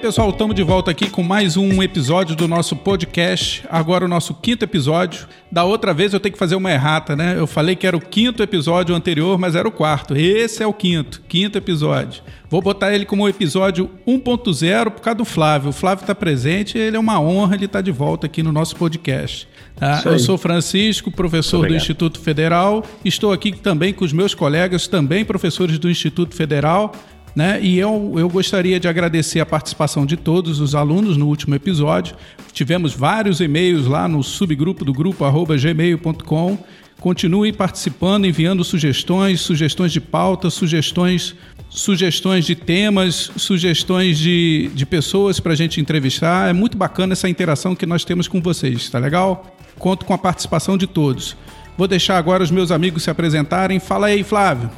pessoal, estamos de volta aqui com mais um episódio do nosso podcast. Agora o nosso quinto episódio. Da outra vez eu tenho que fazer uma errata, né? Eu falei que era o quinto episódio anterior, mas era o quarto. Esse é o quinto, quinto episódio. Vou botar ele como episódio 1.0 por causa do Flávio. O Flávio está presente, ele é uma honra ele estar tá de volta aqui no nosso podcast. Tá? Eu sou Francisco, professor do Instituto Federal. Estou aqui também com os meus colegas, também professores do Instituto Federal. Né? E eu, eu gostaria de agradecer a participação de todos os alunos no último episódio. Tivemos vários e-mails lá no subgrupo do grupo gmail.com. Continue participando, enviando sugestões, sugestões de pauta, sugestões, sugestões de temas, sugestões de, de pessoas para a gente entrevistar. É muito bacana essa interação que nós temos com vocês, tá legal? Conto com a participação de todos. Vou deixar agora os meus amigos se apresentarem. Fala aí, Flávio.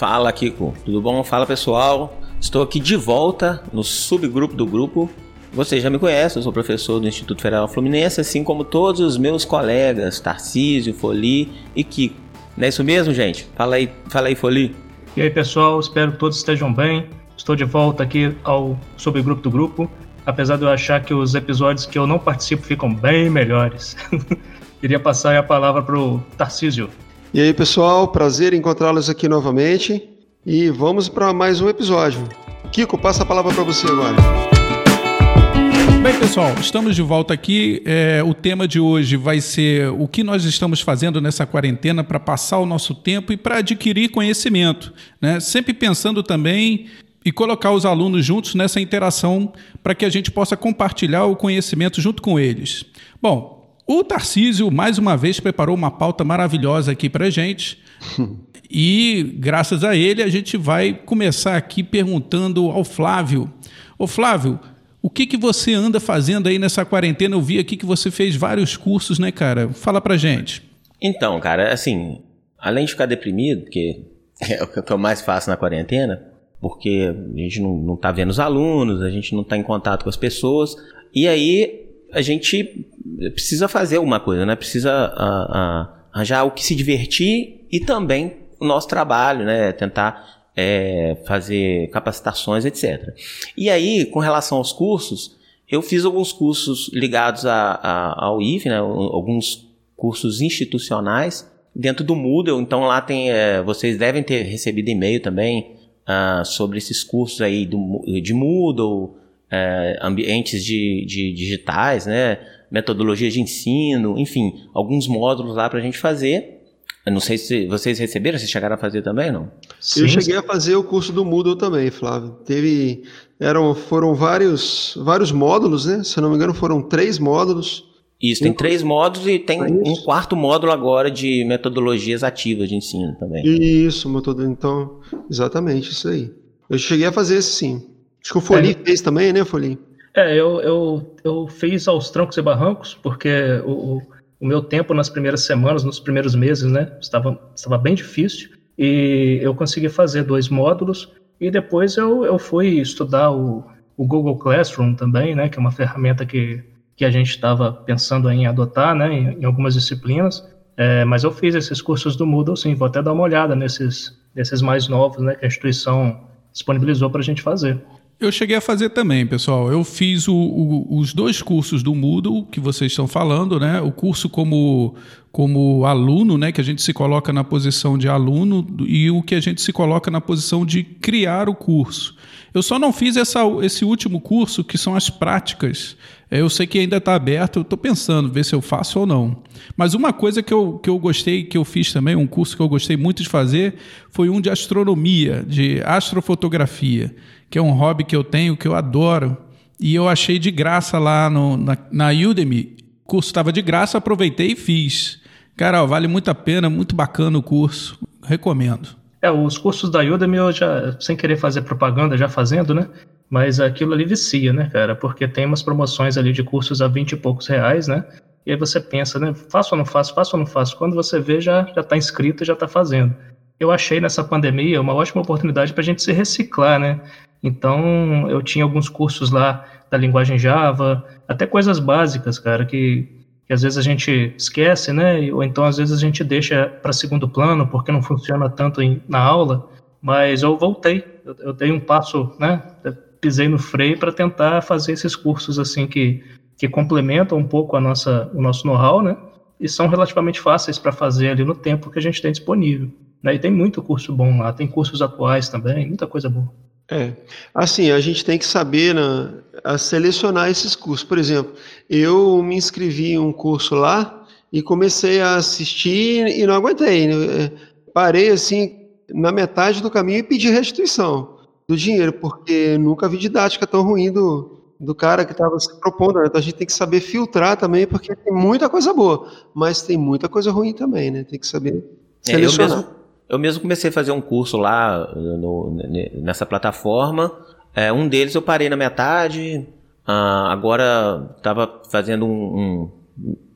Fala, Kiko. Tudo bom? Fala, pessoal. Estou aqui de volta no subgrupo do grupo. Vocês já me conhecem, eu sou professor do Instituto Federal Fluminense, assim como todos os meus colegas, Tarcísio, Foli e Kiko. Não é isso mesmo, gente? Fala aí, fala aí, Foli. E aí, pessoal, espero que todos estejam bem. Estou de volta aqui ao subgrupo do grupo, apesar de eu achar que os episódios que eu não participo ficam bem melhores. Queria passar a palavra para o Tarcísio. E aí, pessoal, prazer encontrá-los aqui novamente. E vamos para mais um episódio. Kiko, passa a palavra para você agora. Bem, pessoal, estamos de volta aqui. É, o tema de hoje vai ser o que nós estamos fazendo nessa quarentena para passar o nosso tempo e para adquirir conhecimento. Né? Sempre pensando também e colocar os alunos juntos nessa interação para que a gente possa compartilhar o conhecimento junto com eles. Bom, o Tarcísio, mais uma vez, preparou uma pauta maravilhosa aqui para gente. e, graças a ele, a gente vai começar aqui perguntando ao Flávio. Ô, Flávio, o que, que você anda fazendo aí nessa quarentena? Eu vi aqui que você fez vários cursos, né, cara? Fala pra gente. Então, cara, assim, além de ficar deprimido, que é o que eu mais faço na quarentena, porque a gente não, não tá vendo os alunos, a gente não tá em contato com as pessoas, e aí a gente precisa fazer alguma coisa, né? Precisa uh, uh, arranjar o que se divertir e também o nosso trabalho, né? Tentar é, fazer capacitações, etc. E aí, com relação aos cursos, eu fiz alguns cursos ligados a, a, ao IF, né? Alguns cursos institucionais dentro do Moodle. Então lá tem, é, vocês devem ter recebido e-mail também uh, sobre esses cursos aí do, de Moodle é, ambientes de, de, digitais, né? metodologias de ensino, enfim, alguns módulos lá para a gente fazer. Eu não sei se vocês receberam, vocês chegaram a fazer também, não? Sim. Eu cheguei a fazer o curso do Moodle também, Flávio. Teve, eram, foram vários, vários módulos, né? Se eu não me engano, foram três módulos. Isso, tem três módulos e tem um quarto módulo agora de metodologias ativas de ensino também. Isso, metodologia, então, exatamente isso aí. Eu cheguei a fazer esse sim. Acho que o Folim é. fez também, né, Folim? É, eu, eu, eu fiz aos trancos e barrancos, porque o, o meu tempo nas primeiras semanas, nos primeiros meses, né, estava, estava bem difícil, e eu consegui fazer dois módulos, e depois eu, eu fui estudar o, o Google Classroom também, né, que é uma ferramenta que, que a gente estava pensando em adotar, né, em, em algumas disciplinas, é, mas eu fiz esses cursos do Moodle, sim, vou até dar uma olhada nesses, nesses mais novos, né, que a instituição disponibilizou para a gente fazer. Eu cheguei a fazer também, pessoal. Eu fiz o, o, os dois cursos do Moodle que vocês estão falando, né? O curso como, como aluno, né? Que a gente se coloca na posição de aluno e o que a gente se coloca na posição de criar o curso. Eu só não fiz essa, esse último curso, que são as práticas. É, eu sei que ainda está aberto, eu estou pensando, ver se eu faço ou não. Mas uma coisa que eu, que eu gostei, que eu fiz também, um curso que eu gostei muito de fazer, foi um de astronomia, de astrofotografia que é um hobby que eu tenho, que eu adoro. E eu achei de graça lá no, na, na Udemy. O curso estava de graça, aproveitei e fiz. Cara, vale muito a pena, muito bacana o curso. Recomendo. É, os cursos da Udemy eu já, sem querer fazer propaganda, já fazendo, né? Mas aquilo ali vicia, né, cara? Porque tem umas promoções ali de cursos a 20 e poucos reais, né? E aí você pensa, né? Faço ou não faço? Faço ou não faço? Quando você vê, já, já tá inscrito e já tá fazendo. Eu achei nessa pandemia uma ótima oportunidade para a gente se reciclar, né? Então, eu tinha alguns cursos lá da linguagem Java, até coisas básicas, cara, que, que às vezes a gente esquece, né? Ou então às vezes a gente deixa para segundo plano porque não funciona tanto em, na aula. Mas eu voltei, eu, eu dei um passo, né? pisei no freio para tentar fazer esses cursos assim que, que complementam um pouco a nossa, o nosso know-how, né? E são relativamente fáceis para fazer ali no tempo que a gente tem disponível. Né? E tem muito curso bom lá, tem cursos atuais também, muita coisa boa. É, assim, a gente tem que saber né, selecionar esses cursos. Por exemplo, eu me inscrevi em um curso lá e comecei a assistir e não aguentei. Né? Parei assim na metade do caminho e pedi restituição do dinheiro, porque nunca vi didática tão ruim do, do cara que estava se propondo. Né? Então a gente tem que saber filtrar também, porque tem muita coisa boa, mas tem muita coisa ruim também, né? Tem que saber selecionar. É, eu, mesmo, comecei a fazer um curso lá no, nessa plataforma. É, um deles eu parei na metade. Uh, agora estava fazendo um, um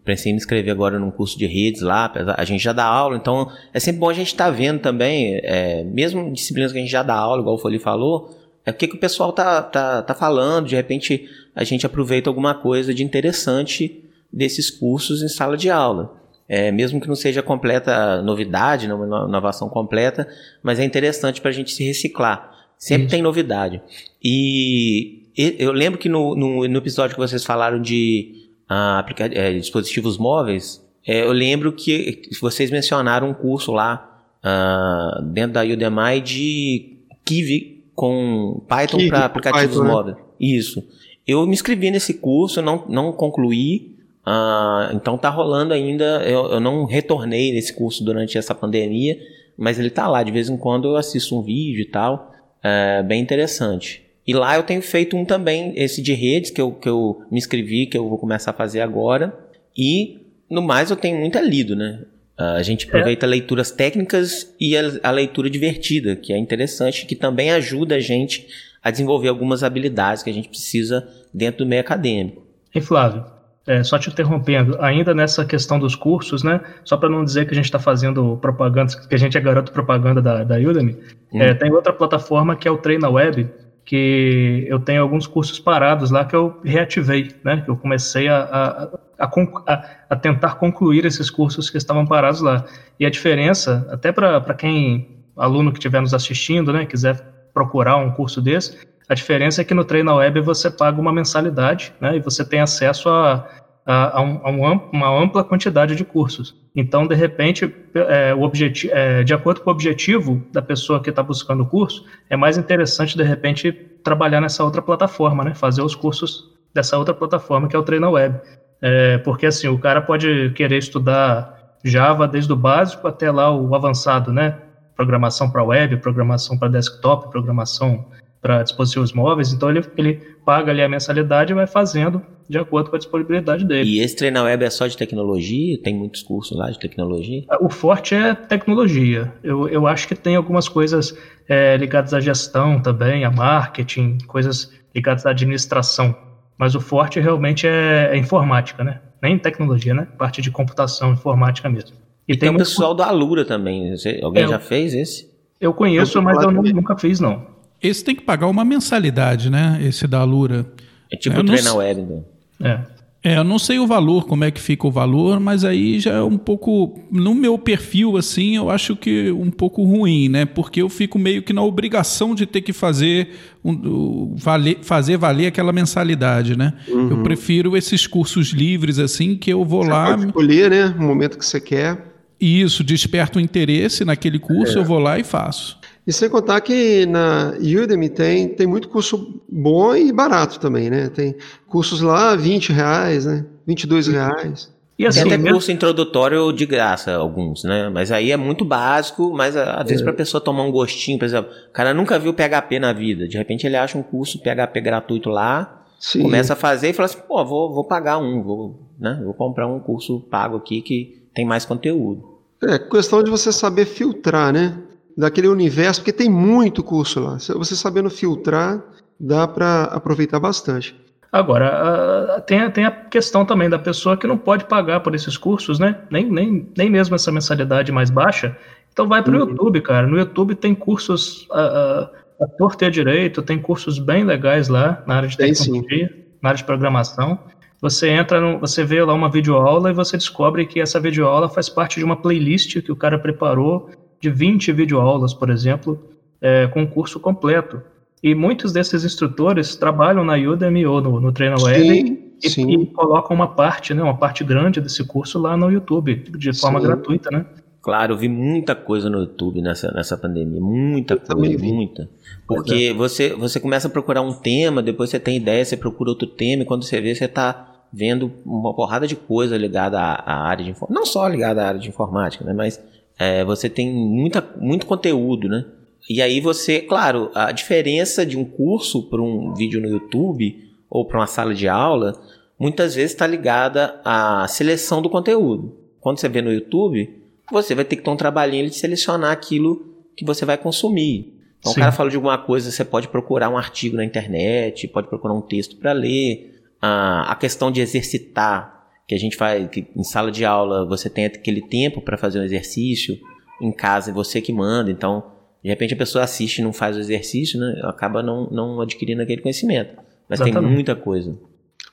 pensei em me inscrever agora num curso de redes lá, a gente já dá aula, então é sempre bom a gente estar tá vendo também, é, mesmo disciplinas que a gente já dá aula, igual o Foli falou, é o que, que o pessoal tá, tá, tá falando, de repente a gente aproveita alguma coisa de interessante desses cursos em sala de aula. É, mesmo que não seja completa novidade, uma inovação completa, mas é interessante para a gente se reciclar. Sempre Isso. tem novidade. E eu lembro que no, no, no episódio que vocês falaram de ah, é, dispositivos móveis, é, eu lembro que vocês mencionaram um curso lá ah, dentro da Udemy de Kiwi com Python para aplicativos Python, né? móveis. Né? Isso. Eu me inscrevi nesse curso, não, não concluí, ah, então tá rolando ainda. Eu, eu não retornei nesse curso durante essa pandemia, mas ele tá lá. De vez em quando eu assisto um vídeo e tal. É bem interessante. E lá eu tenho feito um também, esse de redes, que eu, que eu me inscrevi, que eu vou começar a fazer agora. E no mais eu tenho muito lido, né? A gente aproveita é. leituras técnicas e a, a, leitura divertida, que é interessante, que também ajuda a gente a desenvolver algumas habilidades que a gente precisa dentro do meio acadêmico. E Flávio, é, só te interrompendo, ainda nessa questão dos cursos, né? Só para não dizer que a gente está fazendo propaganda, que a gente é garoto propaganda da, da Udemy, hum. é, tem outra plataforma que é o Treina Web, que eu tenho alguns cursos parados lá que eu reativei, né? Que eu comecei a, a, a, a tentar concluir esses cursos que estavam parados lá. E a diferença, até para quem, aluno que estiver nos assistindo, né, quiser procurar um curso desse, a diferença é que no Treina Web você paga uma mensalidade, né? E você tem acesso a a, a, um, a uma ampla quantidade de cursos. Então, de repente, é, o objetivo, é, de acordo com o objetivo da pessoa que está buscando o curso, é mais interessante, de repente, trabalhar nessa outra plataforma, né? fazer os cursos dessa outra plataforma, que é o Treina Web. É, porque, assim, o cara pode querer estudar Java desde o básico até lá o avançado, né? Programação para web, programação para desktop, programação para dispositivos móveis. Então, ele, ele paga ali a mensalidade e vai fazendo de acordo com a disponibilidade dele. E esse treinar web é só de tecnologia? Tem muitos cursos lá de tecnologia? O forte é tecnologia. Eu, eu acho que tem algumas coisas é, ligadas à gestão também, a marketing, coisas ligadas à administração. Mas o forte realmente é, é informática, né? Nem tecnologia, né? Parte de computação, informática mesmo. E, e tem, o pessoal da Alura também. alguém é, já fez esse? Eu conheço, eu mas eu nunca fiz, não. Esse tem que pagar uma mensalidade, né? Esse da Alura. É tipo o Treina Web, então. É. É, eu não sei o valor, como é que fica o valor, mas aí já é um pouco. No meu perfil, assim, eu acho que um pouco ruim, né? Porque eu fico meio que na obrigação de ter que fazer, um, valer, fazer valer aquela mensalidade, né? Uhum. Eu prefiro esses cursos livres, assim, que eu vou você lá. Pode escolher, né? O momento que você quer. Isso, desperta o interesse naquele curso, é. eu vou lá e faço. E sem contar que na Udemy tem, tem muito curso bom e barato também, né? Tem cursos lá 20 reais, né? 22 reais. E assim, tem até curso introdutório de graça, alguns, né? Mas aí é muito básico, mas às vezes é. para a pessoa tomar um gostinho, por exemplo, o cara nunca viu PHP na vida, de repente ele acha um curso PHP gratuito lá, Sim. começa a fazer e fala assim, pô, vou, vou pagar um, vou, né? vou comprar um curso pago aqui que tem mais conteúdo. É questão de você saber filtrar, né? Daquele universo, porque tem muito curso lá. Você sabendo filtrar, dá para aproveitar bastante. Agora, tem, tem a questão também da pessoa que não pode pagar por esses cursos, né? Nem, nem, nem mesmo essa mensalidade mais baixa. Então vai para o uhum. YouTube, cara. No YouTube tem cursos a, a, a torta e a direito, tem cursos bem legais lá na área de tecnologia, tem, na área de programação. Você entra, no, você vê lá uma videoaula e você descobre que essa videoaula faz parte de uma playlist que o cara preparou de 20 videoaulas, por exemplo, é, com um curso completo. E muitos desses instrutores trabalham na Udemy ou no, no TreinaWeb e, e, colocam uma parte, né, uma parte grande desse curso lá no YouTube, de forma sim. gratuita, né? Claro, eu vi muita coisa no YouTube nessa, nessa pandemia, muita coisa, muita. Porque é. você, você começa a procurar um tema, depois você tem ideia, você procura outro tema, e quando você vê, você está vendo uma porrada de coisa ligada à, à área de informática. Não só ligada à área de informática, né? Mas é, você tem muita, muito conteúdo, né? E aí você, claro, a diferença de um curso para um vídeo no YouTube ou para uma sala de aula, muitas vezes está ligada à seleção do conteúdo. Quando você vê no YouTube, você vai ter que ter um trabalhinho de selecionar aquilo que você vai consumir. Então, Sim. o cara fala de alguma coisa, você pode procurar um artigo na internet, pode procurar um texto para ler. Ah, a questão de exercitar, que a gente faz que em sala de aula, você tem aquele tempo para fazer um exercício, em casa é você que manda, então, de repente a pessoa assiste e não faz o exercício, né, acaba não, não adquirindo aquele conhecimento. Mas Exatamente. tem muita coisa.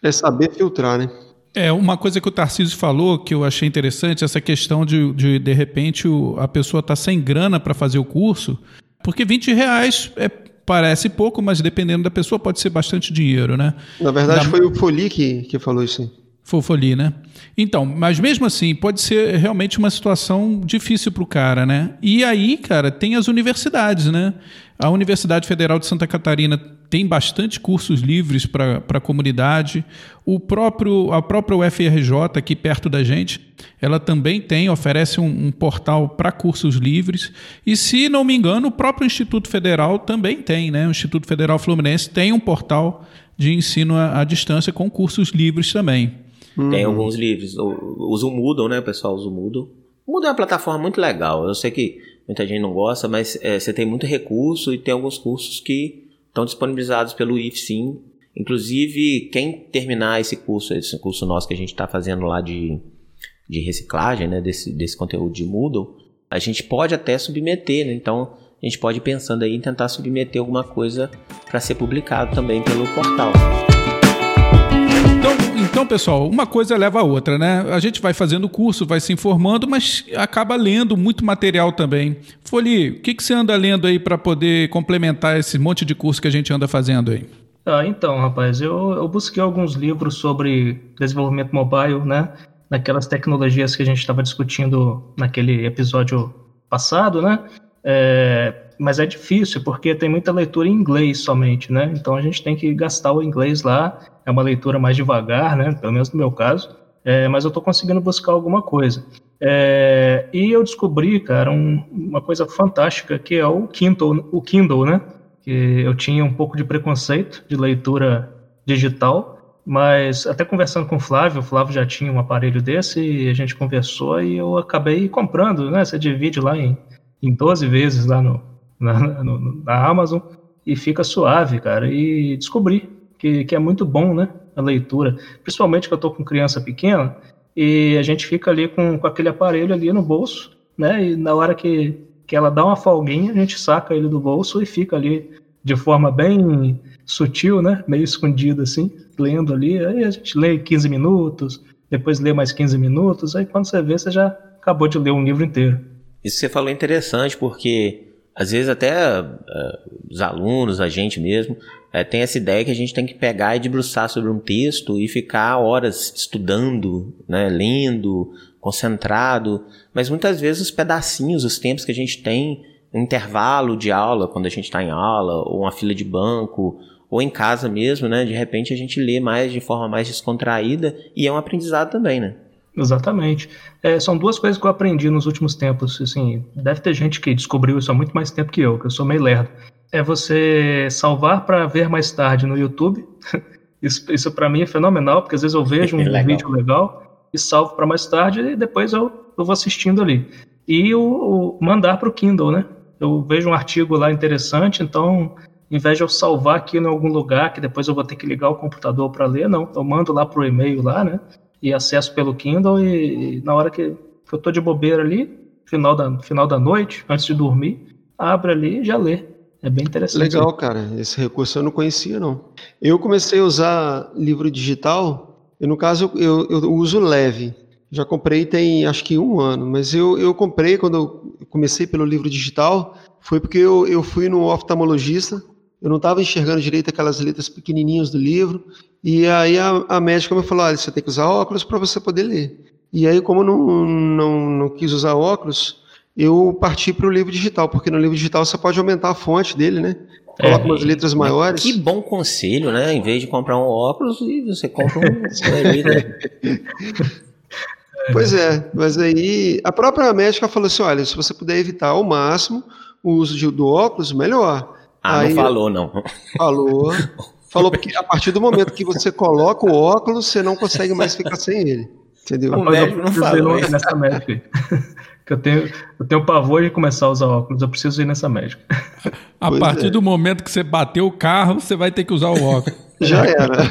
É saber filtrar, né? É, uma coisa que o Tarcísio falou que eu achei interessante, essa questão de, de, de repente, o, a pessoa está sem grana para fazer o curso, porque 20 reais é, parece pouco, mas dependendo da pessoa pode ser bastante dinheiro, né? Na verdade, da... foi o Foli que, que falou isso. Foi o Foli, né? Então, mas mesmo assim, pode ser realmente uma situação difícil para o cara, né? E aí, cara, tem as universidades, né? A Universidade Federal de Santa Catarina tem bastante cursos livres para a comunidade. O próprio, a própria UFRJ, aqui perto da gente, ela também tem, oferece um, um portal para cursos livres. E, se não me engano, o próprio Instituto Federal também tem, né? O Instituto Federal Fluminense tem um portal de ensino à, à distância com cursos livres também. Tem uhum. alguns livros. Usa o Moodle, né? Pessoal usa o Moodle. O Moodle é uma plataforma muito legal. Eu sei que muita gente não gosta, mas é, você tem muito recurso e tem alguns cursos que estão disponibilizados pelo IFSIM. Inclusive, quem terminar esse curso, esse curso nosso que a gente está fazendo lá de, de reciclagem, né, desse, desse conteúdo de Moodle, a gente pode até submeter, né? Então, a gente pode ir pensando aí em tentar submeter alguma coisa para ser publicado também pelo portal. Então, pessoal, uma coisa leva a outra, né? A gente vai fazendo curso, vai se informando, mas acaba lendo muito material também. Foli, o que, que você anda lendo aí para poder complementar esse monte de curso que a gente anda fazendo aí? Ah, então, rapaz, eu, eu busquei alguns livros sobre desenvolvimento mobile, né? Naquelas tecnologias que a gente estava discutindo naquele episódio passado, né? É, mas é difícil porque tem muita leitura em inglês somente, né? Então a gente tem que gastar o inglês lá. É uma leitura mais devagar, né? Pelo menos no meu caso. É, mas eu estou conseguindo buscar alguma coisa. É, e eu descobri, cara, um, uma coisa fantástica que é o Kindle, o Kindle, né? Que eu tinha um pouco de preconceito de leitura digital, mas até conversando com o Flávio, o Flávio já tinha um aparelho desse e a gente conversou e eu acabei comprando, né? Você divide lá em, em 12 vezes lá no, na, no, na Amazon e fica suave, cara. E descobri que, que é muito bom, né? A leitura. Principalmente que eu tô com criança pequena e a gente fica ali com, com aquele aparelho ali no bolso, né? E na hora que, que ela dá uma folguinha, a gente saca ele do bolso e fica ali de forma bem sutil, né? Meio escondido assim, lendo ali. Aí a gente lê 15 minutos, depois lê mais 15 minutos, aí quando você vê, você já acabou de ler um livro inteiro. Isso que você falou é interessante, porque às vezes até uh, os alunos, a gente mesmo, uh, tem essa ideia que a gente tem que pegar e debruçar sobre um texto e ficar horas estudando, né, lendo, concentrado, mas muitas vezes os pedacinhos, os tempos que a gente tem, intervalo de aula, quando a gente está em aula, ou uma fila de banco, ou em casa mesmo, né, de repente a gente lê mais de forma mais descontraída e é um aprendizado também, né? Exatamente. É, são duas coisas que eu aprendi nos últimos tempos. Assim, deve ter gente que descobriu isso há muito mais tempo que eu, que eu sou meio lerdo. É você salvar para ver mais tarde no YouTube. Isso, isso para mim é fenomenal, porque às vezes eu vejo um legal. vídeo legal e salvo para mais tarde e depois eu, eu vou assistindo ali. E o, o mandar para o Kindle, né? Eu vejo um artigo lá interessante, então, em vez de eu salvar aqui em algum lugar que depois eu vou ter que ligar o computador para ler, não. Eu mando lá pro e-mail lá, né? E acesso pelo Kindle e, e na hora que, que eu tô de bobeira ali, final da, final da noite, antes de dormir, abre ali e já lê. É bem interessante. Legal, cara. Esse recurso eu não conhecia, não. Eu comecei a usar livro digital, e no caso eu, eu, eu uso leve. Já comprei tem acho que um ano, mas eu, eu comprei quando eu comecei pelo livro digital, foi porque eu, eu fui no oftalmologista eu não estava enxergando direito aquelas letras pequenininhas do livro. E aí a, a médica me falou: olha, você tem que usar óculos para você poder ler. E aí, como eu não, não, não quis usar óculos, eu parti para o livro digital, porque no livro digital você pode aumentar a fonte dele, né? Coloca é, umas letras maiores. Que bom conselho, né? Em vez de comprar um óculos, você compra um. pois é, mas aí a própria médica falou assim: olha, se você puder evitar ao máximo o uso de, do óculos, melhor. Ah, aí, não falou, não. Falou. Falou porque a partir do momento que você coloca o óculos, você não consegue mais ficar sem ele. Entendeu? O médico não falou nessa médica que eu tenho, eu tenho pavor de começar a usar óculos, eu preciso ir nessa médica. A pois partir é. do momento que você bateu o carro, você vai ter que usar o óculos. Já era.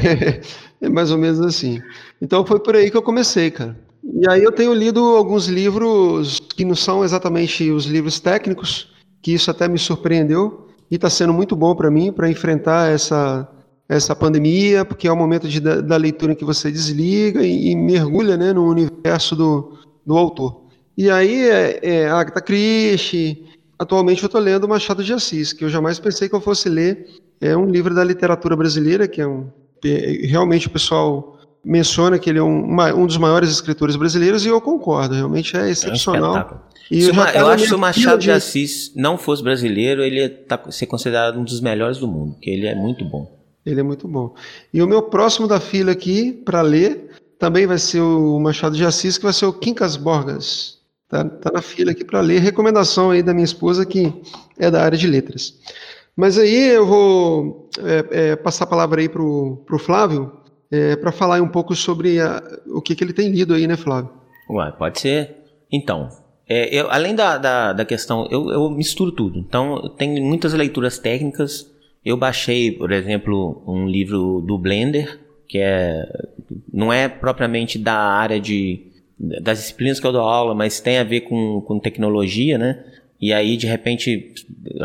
É mais ou menos assim. Então foi por aí que eu comecei, cara. E aí eu tenho lido alguns livros que não são exatamente os livros técnicos, que isso até me surpreendeu e está sendo muito bom para mim para enfrentar essa essa pandemia, porque é o momento de, da, da leitura em que você desliga e, e mergulha né, no universo do, do autor. E aí é, é Agatha Christie. Atualmente eu estou lendo Machado de Assis, que eu jamais pensei que eu fosse ler. É um livro da literatura brasileira, que é um. É, realmente o pessoal menciona que ele é um, um dos maiores escritores brasileiros e eu concordo, realmente é excepcional. É um eu, eu acho que se o Machado de... de Assis não fosse brasileiro, ele ia tá, ser considerado um dos melhores do mundo, porque ele é muito bom. Ele é muito bom. E o meu próximo da fila aqui para ler também vai ser o Machado de Assis, que vai ser o Quincas Borgas. Tá, tá na fila aqui para ler. Recomendação aí da minha esposa, que é da área de letras. Mas aí eu vou é, é, passar a palavra aí para o Flávio, é, para falar um pouco sobre a, o que, que ele tem lido aí, né, Flávio? Ué, pode ser. Então, é, eu, além da, da, da questão, eu, eu, misturo tudo. Então, tem muitas leituras técnicas. Eu baixei, por exemplo, um livro do Blender, que é não é propriamente da área de das disciplinas que eu dou aula, mas tem a ver com, com tecnologia, né? E aí, de repente,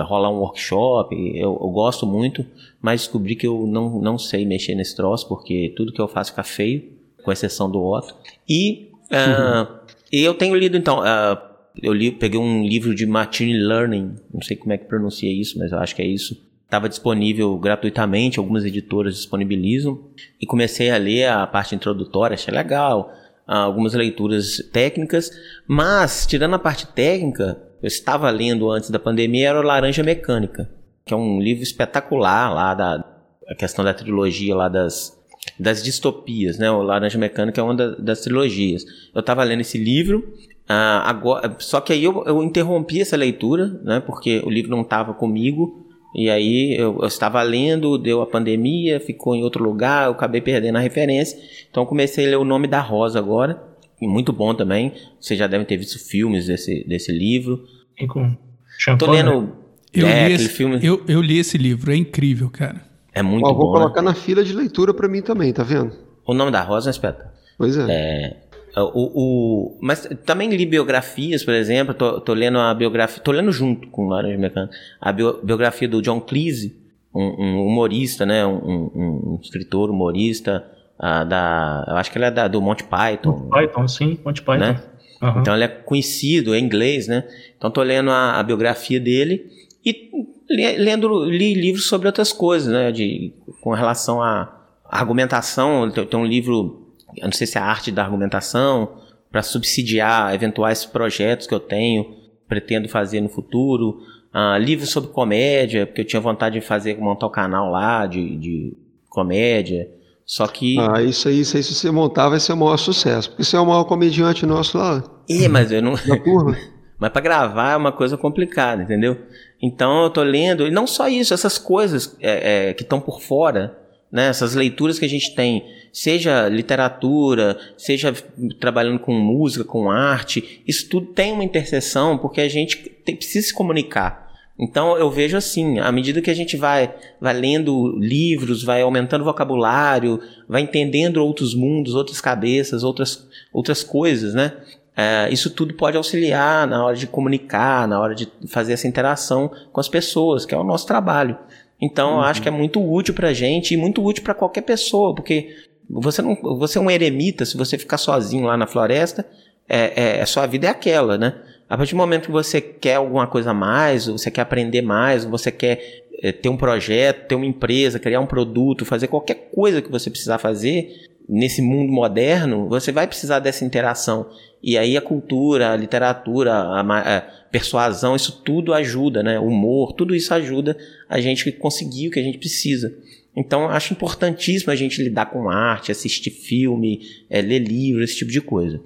rolar um workshop, eu, eu, gosto muito, mas descobri que eu não, não sei mexer nesse troço, porque tudo que eu faço fica feio, com exceção do Otto. E uh, eu tenho lido, então, uh, eu li, peguei um livro de Machine Learning, não sei como é que pronuncia isso, mas eu acho que é isso. Estava disponível gratuitamente, algumas editoras disponibilizam, e comecei a ler a parte introdutória, achei legal algumas leituras técnicas, mas, tirando a parte técnica, eu estava lendo antes da pandemia, era o Laranja Mecânica, que é um livro espetacular lá da a questão da trilogia lá das, das distopias, né? O Laranja Mecânica é uma da, das trilogias. Eu estava lendo esse livro, uh, agora, só que aí eu, eu interrompi essa leitura, né? Porque o livro não estava comigo, e aí eu, eu, estava lendo, deu a pandemia, ficou em outro lugar, eu acabei perdendo a referência. Então comecei a ler o nome da Rosa agora. muito bom também. Vocês já devem ter visto filmes desse, desse livro. E com Tô lendo. Né? Eu, é, li esse, filme... eu, eu li esse livro, é incrível, cara. É muito Ó, bom. Vou né? colocar né? na fila de leitura para mim também, tá vendo? O nome da Rosa é espetáculo. Pois é. é o, o, mas também li biografias, por exemplo, tô, tô lendo a biografia, tô lendo junto com o Laranja Mecânica, a bio, biografia do John Cleese, um, um humorista, né, um, um, um escritor humorista, uh, da, eu acho que ele é da, do Monty Python. Monty Python, sim, Monty Python. Né? Uhum. Então ele é conhecido, é inglês, né? Então tô lendo a, a biografia dele e lendo li livros sobre outras coisas, né, de com relação à argumentação, tem, tem um livro não sei se é a arte da argumentação, para subsidiar eventuais projetos que eu tenho, pretendo fazer no futuro. Uh, livros sobre comédia, porque eu tinha vontade de fazer, montar o um canal lá de, de comédia. Só que. Ah, isso aí, isso aí, se você montar, vai ser o maior sucesso. Porque você é o maior comediante nosso lá. É, mas eu não. Na turma. mas para gravar é uma coisa complicada, entendeu? Então eu tô lendo, e não só isso, essas coisas é, é, que estão por fora, né? Essas leituras que a gente tem seja literatura, seja trabalhando com música, com arte, isso tudo tem uma interseção porque a gente tem, precisa se comunicar. Então eu vejo assim, à medida que a gente vai, vai lendo livros, vai aumentando o vocabulário, vai entendendo outros mundos, outras cabeças, outras, outras coisas, né? É, isso tudo pode auxiliar na hora de comunicar, na hora de fazer essa interação com as pessoas, que é o nosso trabalho. Então uhum. eu acho que é muito útil para a gente e muito útil para qualquer pessoa, porque você, não, você é um eremita, se você ficar sozinho lá na floresta, é, é, a sua vida é aquela, né? A partir do momento que você quer alguma coisa a mais, ou você quer aprender mais, ou você quer é, ter um projeto, ter uma empresa, criar um produto, fazer qualquer coisa que você precisar fazer nesse mundo moderno, você vai precisar dessa interação. E aí a cultura, a literatura, a, a persuasão, isso tudo ajuda, né? O humor, tudo isso ajuda a gente conseguir o que a gente precisa. Então, acho importantíssimo a gente lidar com arte, assistir filme, é, ler livro, esse tipo de coisa.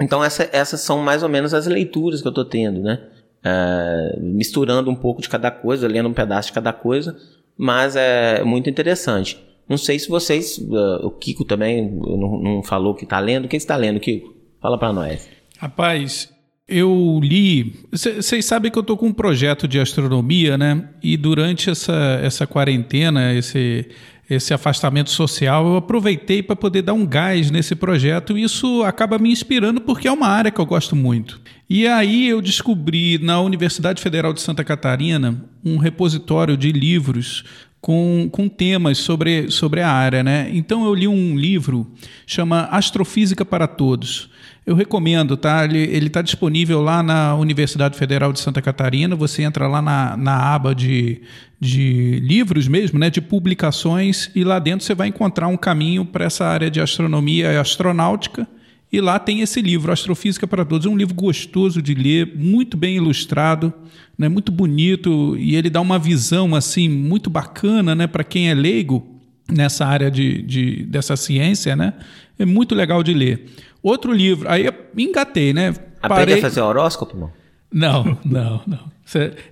Então, essa, essas são mais ou menos as leituras que eu estou tendo, né? É, misturando um pouco de cada coisa, lendo um pedaço de cada coisa, mas é muito interessante. Não sei se vocês, uh, o Kiko também não, não falou que está lendo. O que está lendo, Kiko? Fala para nós. Rapaz, eu li. Vocês sabem que eu estou com um projeto de astronomia, né? E durante essa, essa quarentena, esse, esse afastamento social, eu aproveitei para poder dar um gás nesse projeto. E isso acaba me inspirando porque é uma área que eu gosto muito. E aí eu descobri na Universidade Federal de Santa Catarina um repositório de livros com, com temas sobre, sobre a área. Né? Então eu li um livro chama Astrofísica para Todos eu recomendo, tá? Ele está disponível lá na Universidade Federal de Santa Catarina. Você entra lá na, na aba de, de livros mesmo, né? De publicações, e lá dentro você vai encontrar um caminho para essa área de astronomia e astronáutica. E lá tem esse livro, Astrofísica para Todos. É um livro gostoso de ler, muito bem ilustrado, né? muito bonito, e ele dá uma visão assim muito bacana né? para quem é leigo nessa área de, de, dessa ciência. Né? É muito legal de ler. Outro livro, aí eu engatei, né? Aprende Parei... a fazer horóscopo, não? Não, não, não.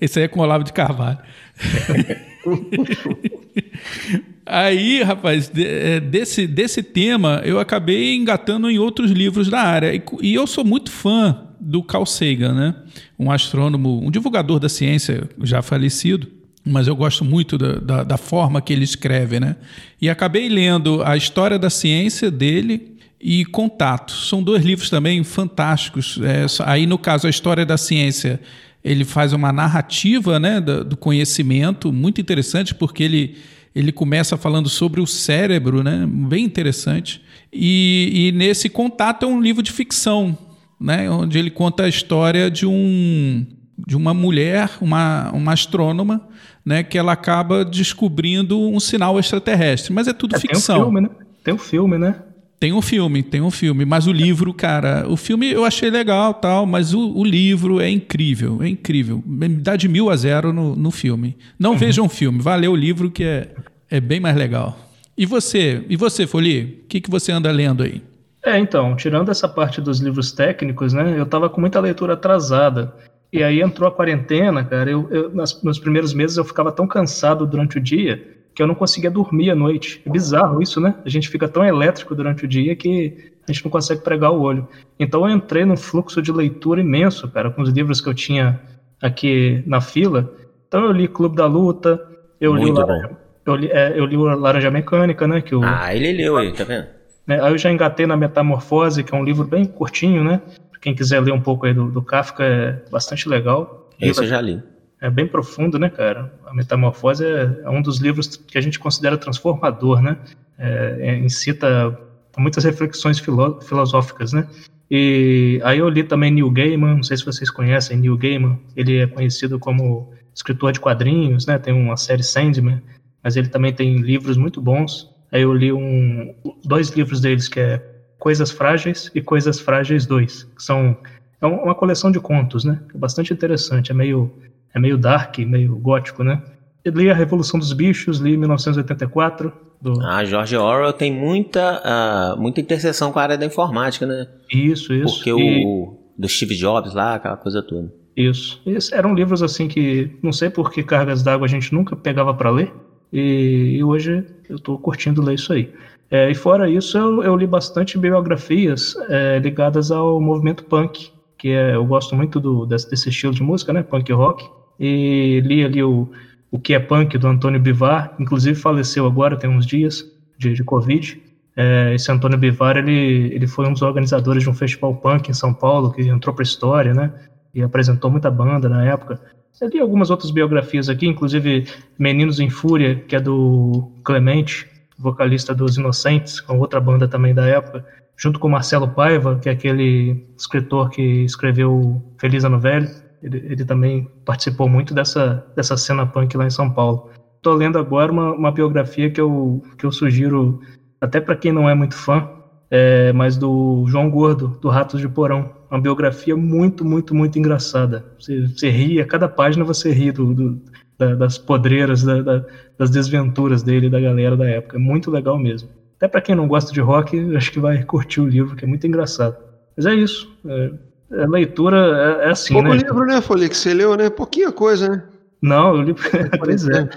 Esse aí é com o Olavo de Carvalho. aí, rapaz, é, desse, desse tema eu acabei engatando em outros livros da área. E, e eu sou muito fã do Carl Sagan, né? Um astrônomo, um divulgador da ciência já falecido mas eu gosto muito da, da, da, forma que ele escreve, né? E acabei lendo a história da ciência dele e Contato. São dois livros também fantásticos. É, aí, no caso, a história da ciência, ele faz uma narrativa né, do conhecimento muito interessante, porque ele, ele começa falando sobre o cérebro, né, bem interessante. E, e nesse Contato é um livro de ficção, né, onde ele conta a história de um de uma mulher, uma, uma astrônoma, né, que ela acaba descobrindo um sinal extraterrestre. Mas é tudo é, ficção. Tem um filme, né? Tem um filme, né? Tem um filme, tem um filme, mas o livro, cara, o filme eu achei legal tal, mas o, o livro é incrível, é incrível. Me dá de mil a zero no, no filme. Não uhum. vejam o filme, valeu o livro que é, é bem mais legal. E você, e você, Foli, o que, que você anda lendo aí? É, então, tirando essa parte dos livros técnicos, né, eu tava com muita leitura atrasada. E aí entrou a quarentena, cara, eu, eu nas, nos primeiros meses eu ficava tão cansado durante o dia que eu não conseguia dormir à noite. É bizarro isso, né? A gente fica tão elétrico durante o dia que a gente não consegue pregar o olho. Então eu entrei num fluxo de leitura imenso, cara, com os livros que eu tinha aqui na fila. Então eu li Clube da Luta, eu Muito li. Eu li, é, eu li o Laranja Mecânica, né? Que o, ah, ele leu aí, tá vendo? É, aí eu já engatei na Metamorfose, que é um livro bem curtinho, né? Quem quiser ler um pouco aí do, do Kafka é bastante legal. Esse eu já li é bem profundo, né, cara? A Metamorfose é, é, um dos livros que a gente considera transformador, né? É, é, incita muitas reflexões filó filosóficas, né? E aí eu li também Neil Gaiman, não sei se vocês conhecem Neil Gaiman, ele é conhecido como escritor de quadrinhos, né? Tem uma série Sandman, mas ele também tem livros muito bons. Aí eu li um, dois livros deles que é Coisas Frágeis e Coisas Frágeis 2, que são é uma coleção de contos, né? É bastante interessante, é meio é meio dark, meio gótico, né? Eu li A Revolução dos Bichos, li 1984. Do... Ah, George Orwell tem muita, uh, muita interseção com a área da informática, né? Isso, isso. Porque e... o do Steve Jobs lá, aquela coisa toda. Isso. Esses eram livros assim que não sei por que cargas d'água a gente nunca pegava para ler. E, e, hoje eu estou curtindo ler isso aí. É, e fora isso, eu, eu li bastante biografias é, ligadas ao movimento punk, que é, eu gosto muito do, desse, desse estilo de música, né? Punk rock e li ali o, o que é punk do Antônio Bivar, inclusive faleceu agora, tem uns dias de, de Covid. É, esse Antônio Bivar, ele, ele foi um dos organizadores de um festival punk em São Paulo, que entrou para a história, né? E apresentou muita banda na época. Eu li algumas outras biografias aqui, inclusive Meninos em Fúria, que é do Clemente, vocalista dos Inocentes, com outra banda também da época, junto com Marcelo Paiva, que é aquele escritor que escreveu Feliz Ano Velho. Ele, ele também participou muito dessa, dessa cena punk lá em São Paulo. Estou lendo agora uma, uma biografia que eu, que eu sugiro, até para quem não é muito fã, é, mas do João Gordo, do Ratos de Porão. Uma biografia muito, muito, muito engraçada. Você, você ri, a cada página você ri do, do da, das podreiras, da, da, das desventuras dele da galera da época. É muito legal mesmo. Até para quem não gosta de rock, acho que vai curtir o livro, que é muito engraçado. Mas é isso. É, a leitura é, é assim, Pouco né? livro, né, Folha, que você leu, né? Pouquinha coisa, né? Não, eu li. pois é.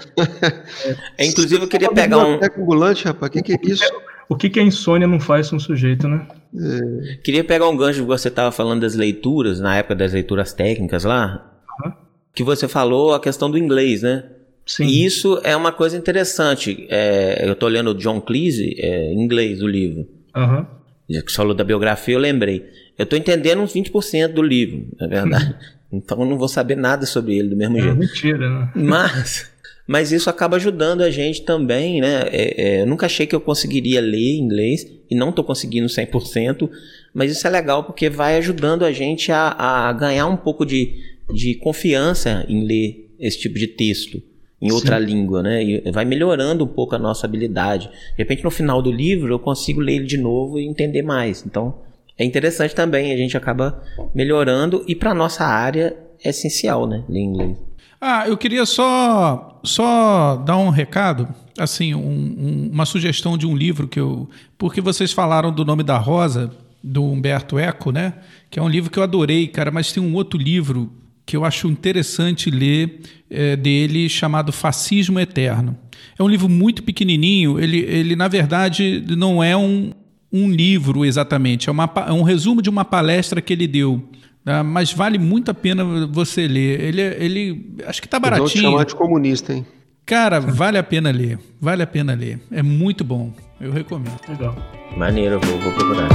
é. Inclusive, eu queria pegar um. ambulante, rapaz, o que, que é isso? O que, que a insônia não faz com o sujeito, né? É. Queria pegar um gancho que você estava falando das leituras, na época das leituras técnicas lá, uhum. que você falou a questão do inglês, né? Sim. E isso é uma coisa interessante. É, eu estou lendo o John Cleese, é, em inglês, o livro. Uhum. Já que você falou da biografia, eu lembrei. Eu estou entendendo uns 20% do livro, na é verdade. então eu não vou saber nada sobre ele do mesmo é, jeito. Mentira, né? Mas, mas isso acaba ajudando a gente também, né? É, é, eu nunca achei que eu conseguiria ler inglês e não estou conseguindo 100%, mas isso é legal porque vai ajudando a gente a, a ganhar um pouco de, de confiança em ler esse tipo de texto em outra Sim. língua, né? E vai melhorando um pouco a nossa habilidade. De repente, no final do livro, eu consigo ler ele de novo e entender mais. Então, é interessante também, a gente acaba melhorando e para nossa área é essencial, né? Ler inglês. Ah, eu queria só só dar um recado, assim, um, um, uma sugestão de um livro que eu, porque vocês falaram do nome da Rosa do Humberto Eco, né? Que é um livro que eu adorei, cara, mas tem um outro livro que eu acho interessante ler é, dele, chamado Fascismo Eterno. É um livro muito pequenininho, ele, ele na verdade não é um, um livro exatamente, é, uma, é um resumo de uma palestra que ele deu. Né? Mas vale muito a pena você ler. Ele, ele acho que está baratinho. Vou chamar de comunista, hein? Cara, vale a pena ler. Vale a pena ler. É muito bom. Eu recomendo. Legal. Maneiro, vou, vou procurar.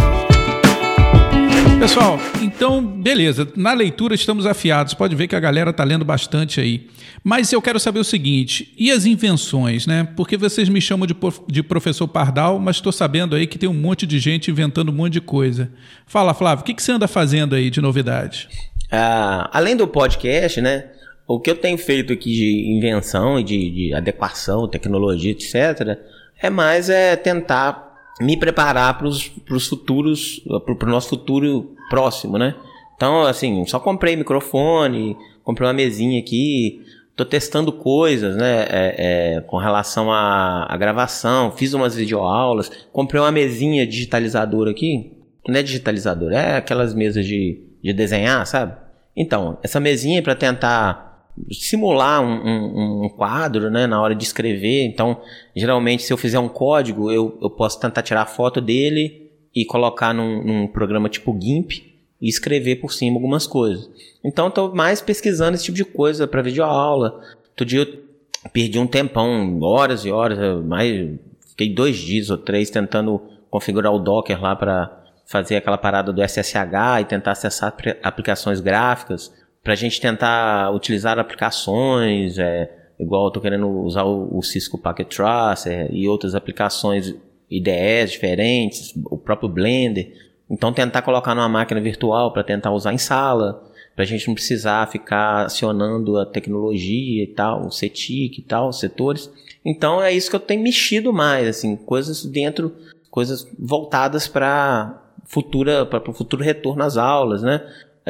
Pessoal, então, beleza. Na leitura estamos afiados. Pode ver que a galera tá lendo bastante aí. Mas eu quero saber o seguinte: e as invenções, né? Porque vocês me chamam de, de professor Pardal, mas estou sabendo aí que tem um monte de gente inventando um monte de coisa. Fala, Flávio, o que, que você anda fazendo aí de novidade? Ah, além do podcast, né? O que eu tenho feito aqui de invenção e de, de adequação, tecnologia, etc., é mais é tentar me preparar para os futuros, para o nosso futuro próximo, né? Então, assim, só comprei microfone, comprei uma mesinha aqui, tô testando coisas, né? É, é, com relação à, gravação, fiz umas videoaulas, comprei uma mesinha digitalizadora aqui. Não é digitalizadora, é aquelas mesas de, de desenhar, sabe? Então, essa mesinha é para tentar simular um, um, um, quadro né, na hora de escrever. Então, geralmente, se eu fizer um código, eu, eu posso tentar tirar foto dele e colocar num, num programa tipo GIMP e escrever por cima algumas coisas. Então, estou mais pesquisando esse tipo de coisa para videoaula. Outro dia eu perdi um tempão, horas e horas, mais, fiquei dois dias ou três tentando configurar o Docker lá para fazer aquela parada do SSH e tentar acessar aplicações gráficas para a gente tentar utilizar aplicações, é, igual eu tô querendo usar o, o Cisco Packet Tracer e outras aplicações IDEs diferentes, o próprio Blender. Então tentar colocar numa máquina virtual para tentar usar em sala, para a gente não precisar ficar acionando a tecnologia e tal, o CETIC e tal, os setores. Então é isso que eu tenho mexido mais, assim, coisas dentro, coisas voltadas para futura para o futuro retorno às aulas, né?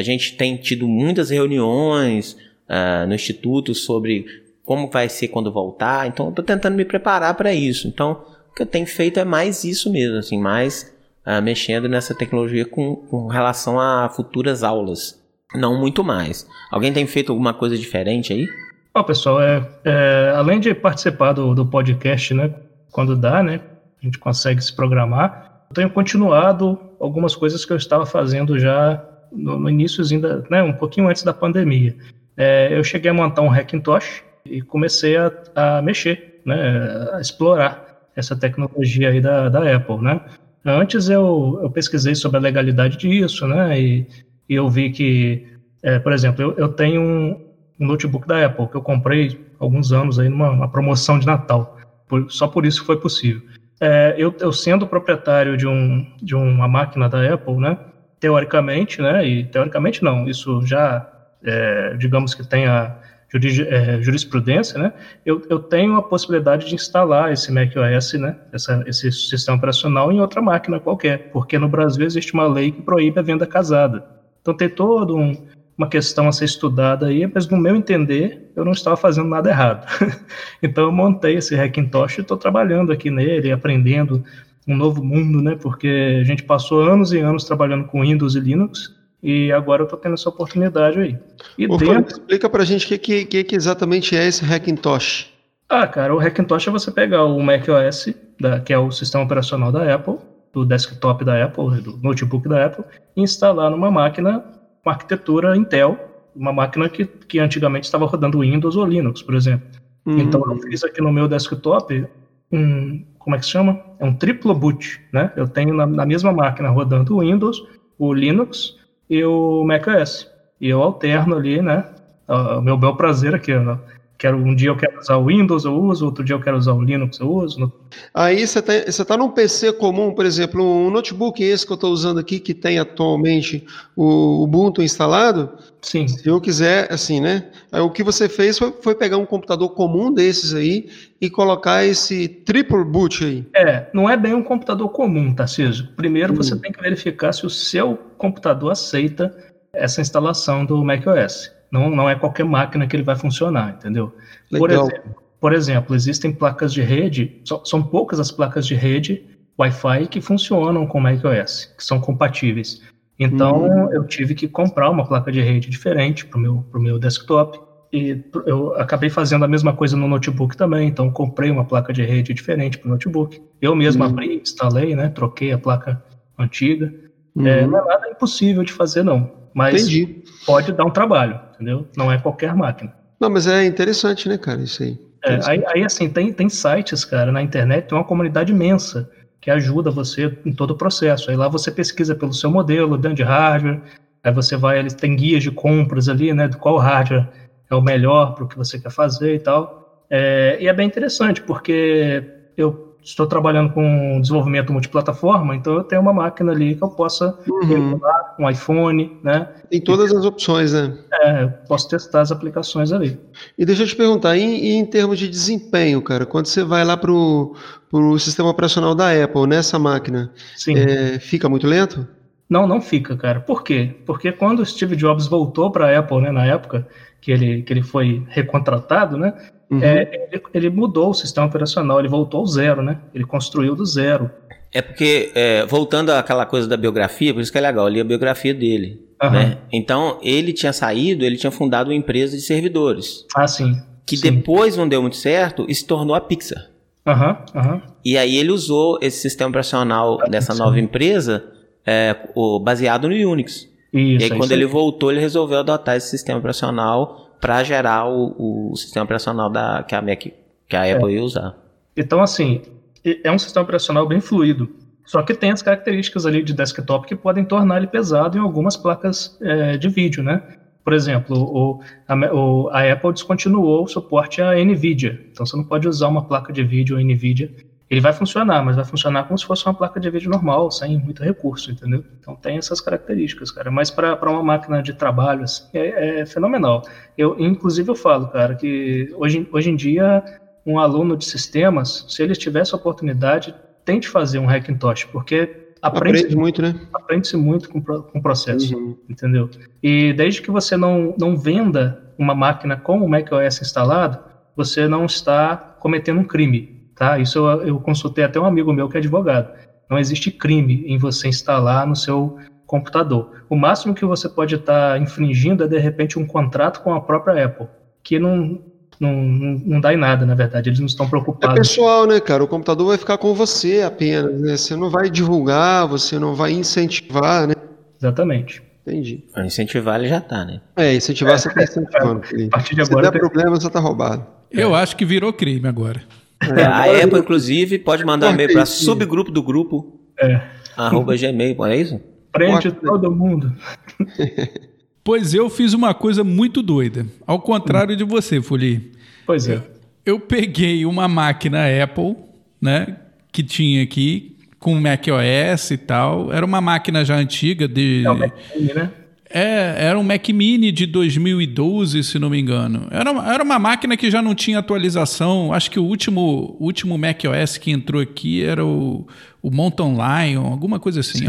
A gente tem tido muitas reuniões uh, no Instituto sobre como vai ser quando voltar, então estou tentando me preparar para isso. Então, o que eu tenho feito é mais isso mesmo, assim, mais uh, mexendo nessa tecnologia com, com relação a futuras aulas, não muito mais. Alguém tem feito alguma coisa diferente aí? Ó, pessoal, é, é, além de participar do, do podcast, né, quando dá, né, a gente consegue se programar, eu tenho continuado algumas coisas que eu estava fazendo já no, no início, ainda, né, um pouquinho antes da pandemia. É, eu cheguei a montar um Hackintosh e comecei a, a mexer, né, a explorar essa tecnologia aí da, da Apple, né. Antes eu, eu pesquisei sobre a legalidade disso, né, e, e eu vi que, é, por exemplo, eu, eu tenho um, um, notebook da Apple que eu comprei alguns anos aí numa promoção de Natal, por, só por isso foi possível. É, eu, eu, sendo proprietário de, um, de uma máquina da Apple, né, teoricamente, né? E teoricamente não, isso já é, digamos que tenha é, jurisprudência, né, eu, eu, tenho a possibilidade de instalar esse macOS, né, essa, esse sistema operacional em outra máquina qualquer, porque no Brasil existe uma lei que proíbe a venda casada. Então tem todo um, uma questão a ser estudada aí, mas no meu entender, eu não estava fazendo nada errado. então eu montei esse Hackintosh e estou trabalhando aqui nele, aprendendo um novo mundo, né? Porque a gente passou anos e anos trabalhando com Windows e Linux e agora eu estou tendo essa oportunidade aí. E Ô, dentro... Explica para a gente o que, que, que, exatamente é esse Hackintosh. Ah, cara, o Hackintosh é você pegar o macOS, da, que é o sistema operacional da Apple, do desktop da Apple, do notebook da Apple, e instalar numa máquina com arquitetura Intel, uma máquina que, que antigamente estava rodando Windows ou Linux, por exemplo. Uhum. Então eu fiz aqui no meu desktop um, como é que se chama? É um triplo boot, né? Eu tenho na, na mesma máquina rodando o Windows, o Linux e o macOS. E eu alterno ali, né? O meu bel prazer aqui, ó, Quero, um dia eu quero usar o Windows, eu uso, outro dia eu quero usar o Linux, eu uso. Aí você está você tá num PC comum, por exemplo, um notebook esse que eu estou usando aqui, que tem atualmente o Ubuntu instalado. Sim. Se eu quiser, assim, né? Aí, o que você fez foi, foi, pegar um computador comum desses aí e colocar esse triple boot aí. É, não é bem um computador comum, Tarcísio. Primeiro hum. você tem que verificar se o seu computador aceita essa instalação do macOS. Não, não é qualquer máquina que ele vai funcionar, entendeu? Por exemplo, por exemplo, existem placas de rede, são poucas as placas de rede Wi-Fi que funcionam com macOS, que são compatíveis. Então, uhum. eu tive que comprar uma placa de rede diferente para o meu, pro meu desktop. E eu acabei fazendo a mesma coisa no notebook também. Então, comprei uma placa de rede diferente para o notebook. Eu mesmo uhum. abri, instalei, né? Troquei a placa antiga. Uhum. É, não é nada impossível de fazer, não. Mas Entendi. pode dar um trabalho, entendeu? Não é qualquer máquina. Não, mas é interessante, né, cara, isso aí. É, aí, aí, assim, tem, tem sites, cara, na internet, tem uma comunidade imensa que ajuda você em todo o processo. Aí lá você pesquisa pelo seu modelo, dentro de hardware, aí você vai, eles têm guias de compras ali, né, de qual hardware é o melhor para o que você quer fazer e tal. É, e é bem interessante, porque eu estou trabalhando com desenvolvimento multiplataforma, então eu tenho uma máquina ali que eu possa uhum. um iPhone, né? Tem todas as opções, né? É, eu posso testar as aplicações ali. E deixa eu te perguntar, em, em termos de desempenho, cara, quando você vai lá para o sistema operacional da Apple nessa máquina, é, fica muito lento? Não, não fica, cara. Por quê? Porque quando o Steve Jobs voltou para a Apple, né, na época que ele, que ele foi recontratado, né, Uhum. É, ele, ele, mudou o sistema operacional, ele voltou ao zero, né? Ele construiu do zero. É porque, é, voltando àquela coisa da biografia, por isso que é legal, eu li a biografia dele. Uhum. Né? Então, ele tinha saído, ele tinha fundado uma empresa de servidores. Ah, sim. Que sim. depois não deu muito certo e se tornou a Pixar. Uhum, uhum. E aí ele usou esse sistema operacional ah, dessa sim. nova empresa é, o, baseado no Unix. Isso, e aí, quando ele voltou, ele resolveu adotar esse sistema operacional para gerar o, o, sistema operacional da, que, a Mac, que a Apple é. ia usar. Então, assim, é um sistema operacional bem fluido. Só que tem as características ali de desktop que podem tornar ele pesado em algumas placas é, de vídeo, né? Por exemplo, o, a, o, a Apple descontinuou o suporte a NVIDIA. Então, você não pode usar uma placa de vídeo NVIDIA ele vai funcionar, mas vai funcionar como se fosse uma placa de vídeo normal, sem muito recurso, entendeu? Então tem essas características, cara. Mas para uma máquina de trabalho, assim, é, é, fenomenal. Eu, inclusive, eu falo, cara, que hoje, hoje em dia, um aluno de sistemas, se ele tivesse a oportunidade, tente fazer um Hackintosh, porque aprende, aprende muito, né? Aprende-se muito com, com o processo, uhum. entendeu? E desde que você não, não venda uma máquina com o macOS instalado, você não está cometendo um crime Tá? Isso eu, eu consultei até um amigo meu que é advogado. Não existe crime em você instalar no seu computador. O máximo que você pode estar tá infringindo é, de repente, um contrato com a própria Apple, que não, não, não dá em nada, na verdade. Eles não estão preocupados. É pessoal, né, cara? O computador vai ficar com você apenas, né? Você não vai divulgar, você não vai incentivar, né? Exatamente. Entendi. Incentivar ele já tá, né? É, incentivar é, você tá incentivando. É, a partir de agora. Se der problema, você tá roubado. Eu é. acho que virou crime agora. É, a Apple, inclusive, pode mandar um e-mail para subgrupo do grupo. É. Arroba gmail, é isso? Prende todo mundo. Pois eu fiz uma coisa muito doida. Ao contrário de você, Fuli. Pois é. Eu, eu peguei uma máquina Apple, né? Que tinha aqui, com macOS e tal. Era uma máquina já antiga de. É o Mac Mini, né? É, era um Mac Mini de 2012, se não me engano. Era, uma, era uma máquina que já não tinha atualização. Acho que o último, último Mac OS que entrou aqui era o, o Mountain Lion, alguma coisa assim.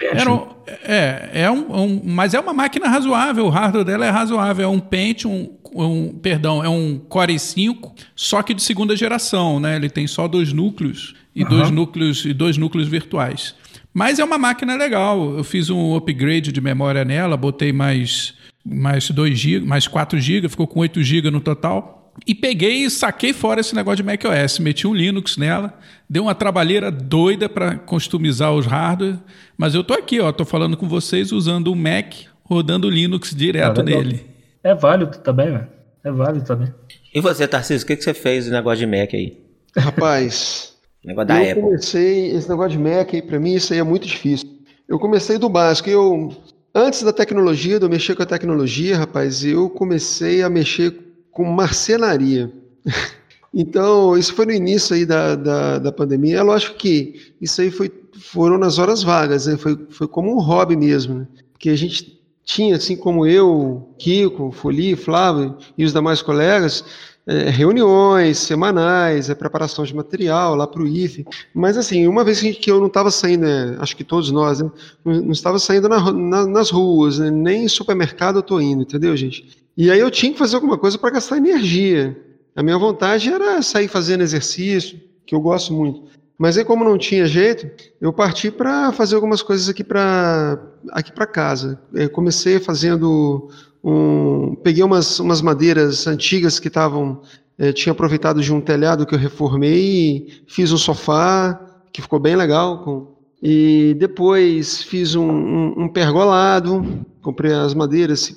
É, era, é, é um, um, mas é uma máquina razoável. O hardware dela é razoável. É um Pentium, um, um, perdão, é um Core i5, só que de segunda geração, né? Ele tem só dois núcleos e uhum. dois núcleos e dois núcleos virtuais. Mas é uma máquina legal. Eu fiz um upgrade de memória nela, botei mais, mais 2 GB, mais 4 GB, ficou com 8 GB no total. E peguei e saquei fora esse negócio de macOS, meti um Linux nela, deu uma trabalheira doida para customizar os hardware, mas eu tô aqui, ó, tô falando com vocês usando o Mac, rodando o Linux direto é nele. É válido também, né? É válido também. E você, Tarcísio, o que, que você fez no negócio de Mac aí? Rapaz, Negócio da eu Apple. comecei, esse negócio de Mac aí, pra mim, isso aí é muito difícil. Eu comecei do básico. Eu, antes da tecnologia, de eu mexer com a tecnologia, rapaz, eu comecei a mexer com marcenaria. então, isso foi no início aí da, da, da pandemia. É lógico que isso aí foi, foram nas horas vagas, né? foi, foi como um hobby mesmo, né? Porque a gente tinha, assim como eu, Kiko, Folie, Flávio e os demais colegas, é, reuniões semanais, é preparação de material lá para o IFE. Mas, assim, uma vez que eu não estava saindo, né, acho que todos nós, né, não estava saindo na, na, nas ruas, né, nem em supermercado eu estou indo, entendeu, gente? E aí eu tinha que fazer alguma coisa para gastar energia. A minha vontade era sair fazendo exercício, que eu gosto muito. Mas aí, como não tinha jeito, eu parti para fazer algumas coisas aqui para aqui para casa. Eu comecei fazendo um, peguei umas, umas madeiras antigas que estavam, é, tinha aproveitado de um telhado que eu reformei, fiz um sofá que ficou bem legal, com, e depois fiz um, um, um pergolado, comprei as madeiras,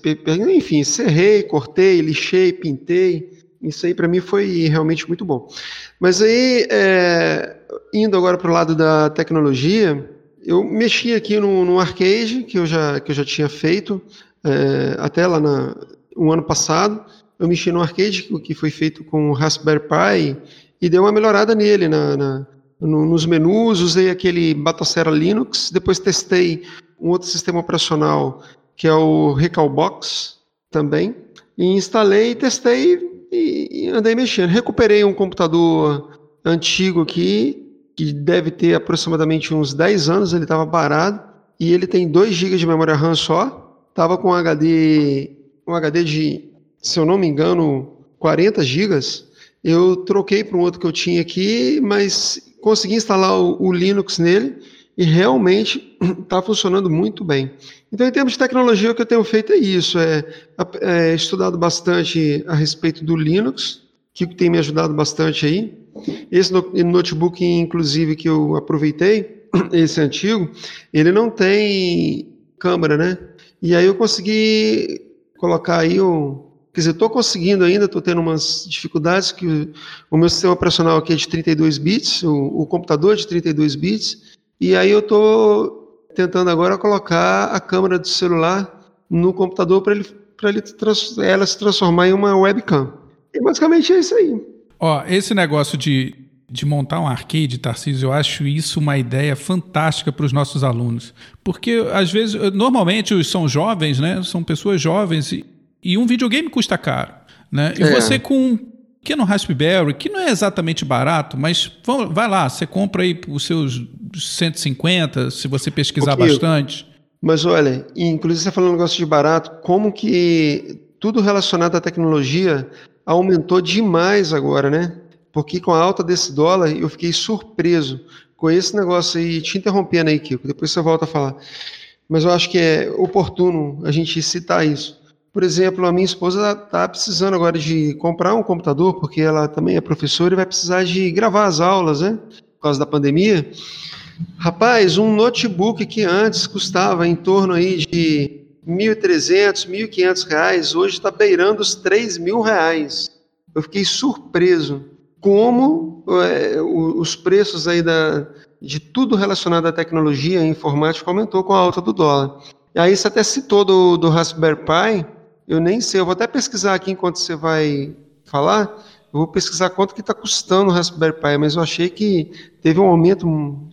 enfim, serrei, cortei, lixei, pintei. Isso aí para mim foi realmente muito bom. Mas aí, é, indo agora para o lado da tecnologia, eu mexi aqui no, arcade que eu já, que eu já tinha feito é, até lá na, um ano passado, eu mexi no arcade que foi feito com o Raspberry Pi e deu uma melhorada nele, na, na no, nos menus, usei aquele Batocera Linux, depois testei um outro sistema operacional que é o Recalbox também, e instalei, testei e, e andei mexendo. Recuperei um computador antigo aqui, que deve ter aproximadamente uns 10 anos, ele estava parado, e ele tem 2 GB de memória RAM só, Tava com um HD, um HD de, se eu não me engano, 40 gigas. Eu troquei para um outro que eu tinha aqui, mas consegui instalar o, o Linux nele e realmente está funcionando muito bem. Então, em termos de tecnologia, o que eu tenho feito é isso: é, é estudado bastante a respeito do Linux, que tem me ajudado bastante aí. Esse notebook, inclusive, que eu aproveitei, esse antigo, ele não tem câmera, né? E aí eu consegui colocar aí o. Quer dizer, estou conseguindo ainda, estou tendo umas dificuldades, que o meu sistema operacional aqui é de 32 bits, o, o computador é de 32 bits, e aí eu estou tentando agora colocar a câmera do celular no computador para ele, ele ela se transformar em uma webcam. E basicamente é isso aí. Ó, esse negócio de de montar um arcade, Tarcísio, eu acho isso uma ideia fantástica para os nossos alunos. Porque, às vezes, normalmente são jovens, né? São pessoas jovens e, e um videogame custa caro. Né? E é. você com um pequeno Raspberry, que não é exatamente barato, mas vai lá, você compra aí os seus 150, se você pesquisar bastante. Mas olha, inclusive você falando um negócio de barato, como que tudo relacionado à tecnologia aumentou demais agora, né? porque com a alta desse dólar eu fiquei surpreso com esse negócio aí, te interrompendo aí, Kiko, depois você volta a falar. Mas eu acho que é oportuno a gente citar isso. Por exemplo, a minha esposa está precisando agora de comprar um computador, porque ela também é professora e vai precisar de gravar as aulas, né? Por causa da pandemia. Rapaz, um notebook que antes custava em torno aí de 1.300, 1.500 reais, hoje está beirando os R$ mil reais. Eu fiquei surpreso como é, os preços aí da, de tudo relacionado à tecnologia e informática aumentou com a alta do dólar. E aí você até citou do, do Raspberry Pi, eu nem sei, eu vou até pesquisar aqui enquanto você vai falar, eu vou pesquisar quanto que está custando o Raspberry Pi, mas eu achei que teve um aumento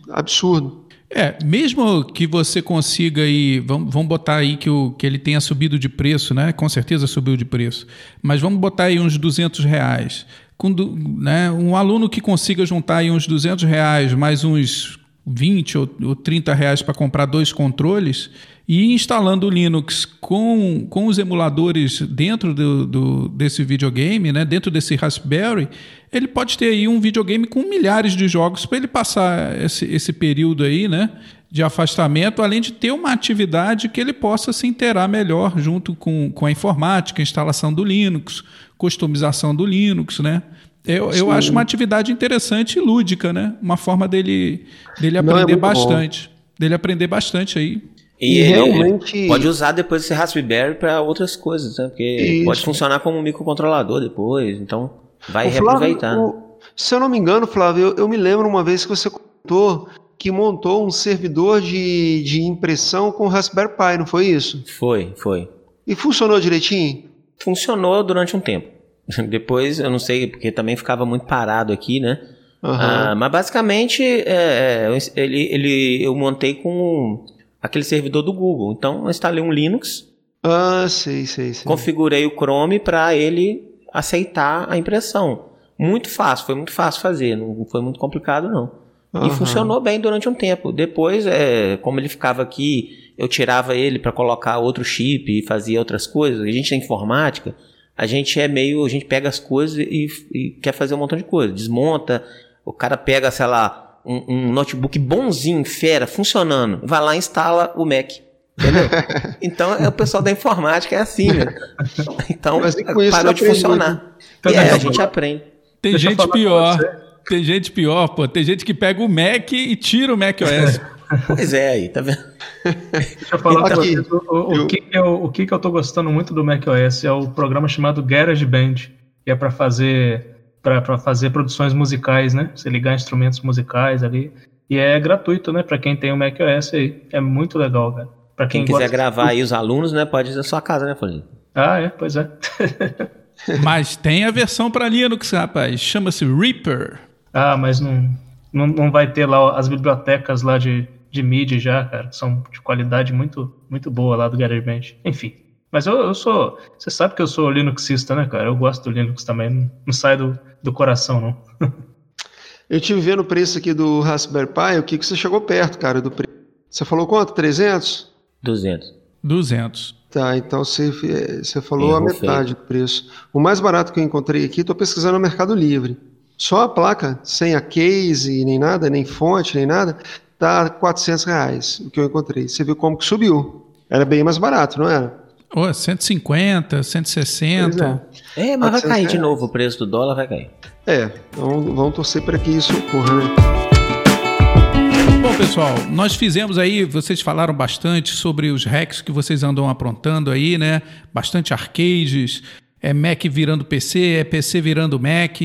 absurdo. É, mesmo que você consiga aí, vamos, vamos botar aí que, o, que ele tenha subido de preço, né? Com certeza subiu de preço. Mas vamos botar aí uns 200 reais. Com, né, um aluno que consiga juntar aí uns 200 reais, mais uns 20 ou, ou 30 reais para comprar dois controles, e instalando o Linux com, com os emuladores dentro do, do, desse videogame, né, dentro desse Raspberry, ele pode ter aí um videogame com milhares de jogos para ele passar esse, esse período aí, né, de afastamento, além de ter uma atividade que ele possa se inteirar melhor junto com, com a informática, instalação do Linux, customização do Linux, né? Eu, eu acho uma atividade interessante e lúdica, né? Uma forma dele, dele aprender Não, é bastante. Bom. Dele aprender bastante aí. E, e realmente pode usar depois esse Raspberry para outras coisas, né? Porque Isso. pode funcionar como um microcontrolador depois, então vai o reaproveitar. Flávio, o, se eu não me engano, Flávio, eu, eu, me lembro uma vez que você contou que montou um servidor de, de impressão com Raspberry Pi, não foi isso? Foi, foi. E funcionou direitinho? Funcionou durante um tempo. Depois, eu não sei, porque também ficava muito parado aqui, né? Uhum. Ah, mas basicamente, é, é ele, ele, eu montei com aquele servidor do Google. Então, eu instalei um Linux. Ah, sei, sei, sei. Configurei o Chrome para ele aceitar a impressão. Muito fácil, foi muito fácil fazer, não foi muito complicado não. Uhum. E funcionou bem durante um tempo. Depois, é, como ele ficava aqui, eu tirava ele para colocar outro chip e fazia outras coisas. A gente é informática, a gente é meio, a gente pega as coisas e, e quer fazer um montão de coisa. Desmonta, o cara pega, sei lá, um, um, notebook bonzinho, fera, funcionando, vai lá e instala o Mac. Entendeu? então é o pessoal da informática é assim, né? Então parou de funcionar. Então, é, a gente aprende. Tem Deixa gente pior. Tem gente pior, pô. Tem gente que pega o Mac e tira o Mac OS. Pois é, aí, tá vendo? Deixa eu falar pra vocês. O, o, eu... que, eu, o que, que eu tô gostando muito do Mac OS é o programa chamado GarageBand, que é para fazer para fazer produções musicais, né? Você ligar instrumentos musicais ali. E é gratuito, né? Para quem tem o macOS aí. É muito legal, cara. Para quem, quem quiser gravar aí os alunos, né? Pode ir na sua casa, né, Folhinho? Ah, é, pois é. mas tem a versão para Linux, rapaz. Chama-se Reaper. Ah, mas não, não, não vai ter lá as bibliotecas lá de, de MIDI já, cara. São de qualidade muito, muito boa lá do GarageBand. Enfim. Mas eu, eu sou. Você sabe que eu sou Linuxista, né, cara? Eu gosto do Linux também. Não, não sai do, do coração, não. eu tive vendo o preço aqui do Raspberry Pi. O que, que você chegou perto, cara, do preço? Você falou quanto? 300? 200. 200. Tá, então você, você falou a metade feio. do preço. O mais barato que eu encontrei aqui, estou pesquisando no Mercado Livre. Só a placa, sem a case, nem nada, nem fonte, nem nada, tá 400 reais, o que eu encontrei. Você viu como que subiu. Era bem mais barato, não era? Oh, 150, 160. É. é, mas vai cair de novo o preço do dólar, vai cair. É, vamos, vamos torcer para que isso ocorra, né? Bom, pessoal, nós fizemos aí, vocês falaram bastante sobre os hacks que vocês andam aprontando aí, né? Bastante arcades, é Mac virando PC, é PC virando Mac,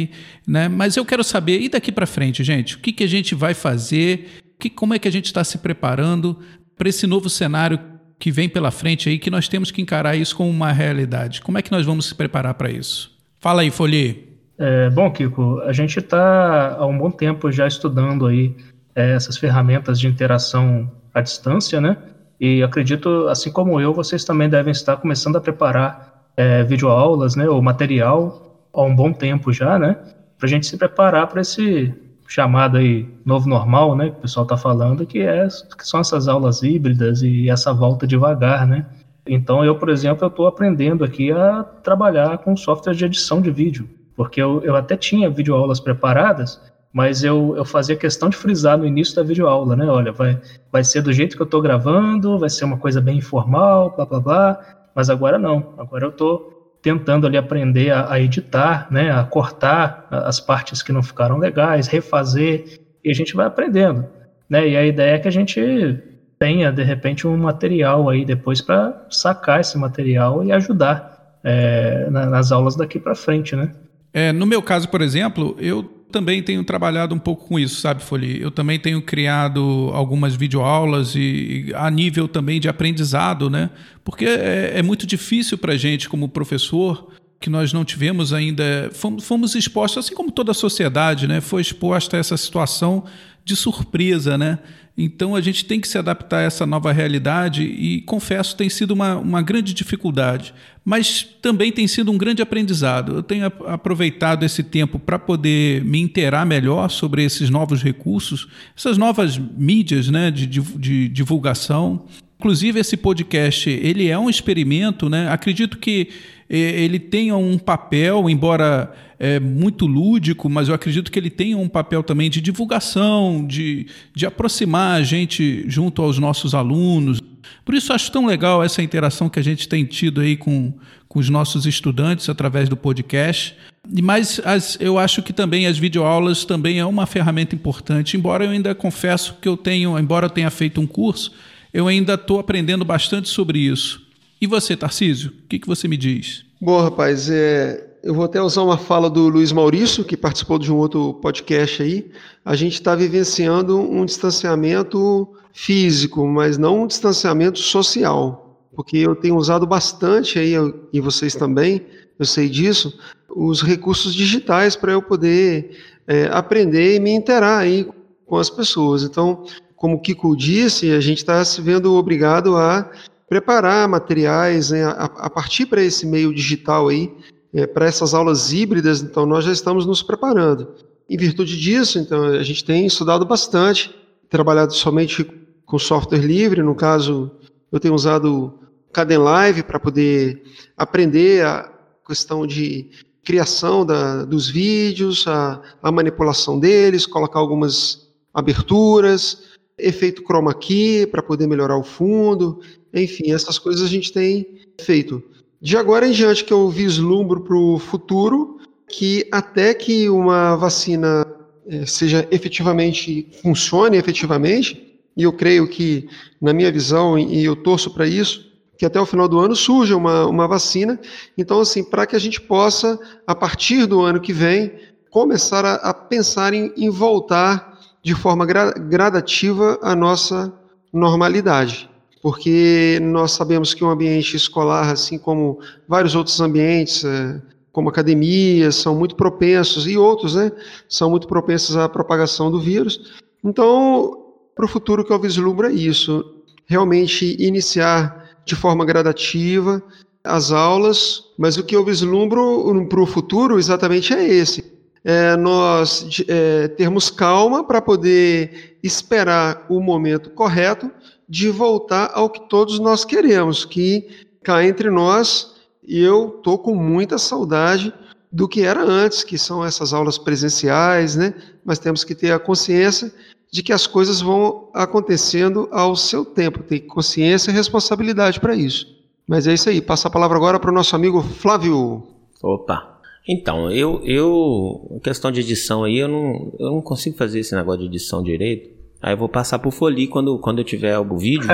né? Mas eu quero saber, e daqui para frente, gente, o que, que a gente vai fazer? Que, como é que a gente está se preparando para esse novo cenário que vem pela frente aí que nós temos que encarar isso como uma realidade. Como é que nós vamos se preparar para isso? Fala aí, Folie. É, bom, Kiko, a gente está há um bom tempo já estudando aí é, essas ferramentas de interação à distância, né? E acredito, assim como eu, vocês também devem estar começando a preparar é, videoaulas, né, ou material há um bom tempo já, né? Para a gente se preparar para esse chamado aí novo normal, né, que o pessoal está falando, que, é, que são essas aulas híbridas e essa volta devagar, né? Então eu, por exemplo, eu estou aprendendo aqui a trabalhar com software de edição de vídeo, porque eu, eu até tinha videoaulas preparadas, mas eu, eu fazia questão de frisar no início da videoaula, né? Olha, vai, vai ser do jeito que eu estou gravando, vai ser uma coisa bem informal, blá blá blá, mas agora não, agora eu estou tentando ali aprender a, a, editar, né, a cortar as partes que não ficaram legais, refazer, e a gente vai aprendendo, né? E a ideia é que a gente tenha de repente um material aí depois para sacar esse material e ajudar é, nas aulas daqui para frente, né? É, no meu caso, por exemplo, eu também tenho trabalhado um pouco com isso, sabe, Folie? Eu também tenho criado algumas videoaulas e, e a nível também de aprendizado, né? Porque é, é muito difícil para a gente, como professor, que nós não tivemos ainda, fomos, fomos expostos, assim como toda a sociedade, né, foi exposta a essa situação de surpresa, né? Então a gente tem que se adaptar a essa nova realidade e confesso tem sido uma, uma grande dificuldade, mas também tem sido um grande aprendizado. Eu tenho aproveitado esse tempo para poder me inteirar melhor sobre esses novos recursos, essas novas mídias né, de, de, de divulgação. Inclusive esse podcast ele é um experimento, né? Acredito que ele tenha um papel, embora é, muito lúdico, mas eu acredito que ele tenha um papel também de divulgação, de, de aproximar a gente junto aos nossos alunos. Por isso acho tão legal essa interação que a gente tem tido aí com, com os nossos estudantes através do podcast. Mas as, eu acho que também as videoaulas também é uma ferramenta importante, embora eu ainda confesso que eu tenho, embora eu tenha feito um curso, eu ainda estou aprendendo bastante sobre isso. E você, Tarcísio, o que, que você me diz? Bom, rapaz, é, eu vou até usar uma fala do Luiz Maurício, que participou de um outro podcast aí. A gente está vivenciando um distanciamento físico, mas não um distanciamento social. Porque eu tenho usado bastante aí, e vocês também, eu sei disso, os recursos digitais para eu poder é, aprender e me interar aí com as pessoas. Então, como o Kiko disse, a gente está se vendo obrigado a preparar materiais né, a, a, partir para esse meio digital aí, é, para essas aulas híbridas, então nós já estamos nos preparando. Em virtude disso, então, a gente tem estudado bastante, trabalhado somente com software livre, no caso, eu tenho usado Caden Live para poder aprender a questão de criação da, dos vídeos, a, a manipulação deles, colocar algumas aberturas, efeito chroma key para poder melhorar o fundo, enfim, essas coisas a gente tem feito. De agora em diante que eu vislumbro para o futuro, que até que uma vacina é, seja efetivamente, funcione efetivamente, e eu creio que, na minha visão, e eu torço para isso, que até o final do ano surja uma, uma vacina. Então, assim, para que a gente possa, a partir do ano que vem, começar a, a pensar em, em, voltar de forma gra, gradativa à nossa normalidade porque nós sabemos que o ambiente escolar, assim como vários outros ambientes, é, como academias, são muito propensos, e outros, né, são muito propensos à propagação do vírus. Então, para o futuro que eu vislumbro é isso, realmente iniciar de forma gradativa as aulas, mas o que eu vislumbro para o futuro exatamente é esse. É nós é, termos calma para poder esperar o momento correto de voltar ao que todos nós queremos, que cá entre nós, eu tô com muita saudade do que era antes, que são essas aulas presenciais, né? Mas temos que ter a consciência de que as coisas vão acontecendo ao seu tempo, ter consciência e responsabilidade para isso. Mas é isso aí, passa a palavra agora para o nosso amigo Flávio. Opa. Então, eu, eu, questão de edição aí, eu não, eu não consigo fazer esse negócio de edição direito. Aí eu vou passar pro Foli quando, quando eu tiver o vídeo.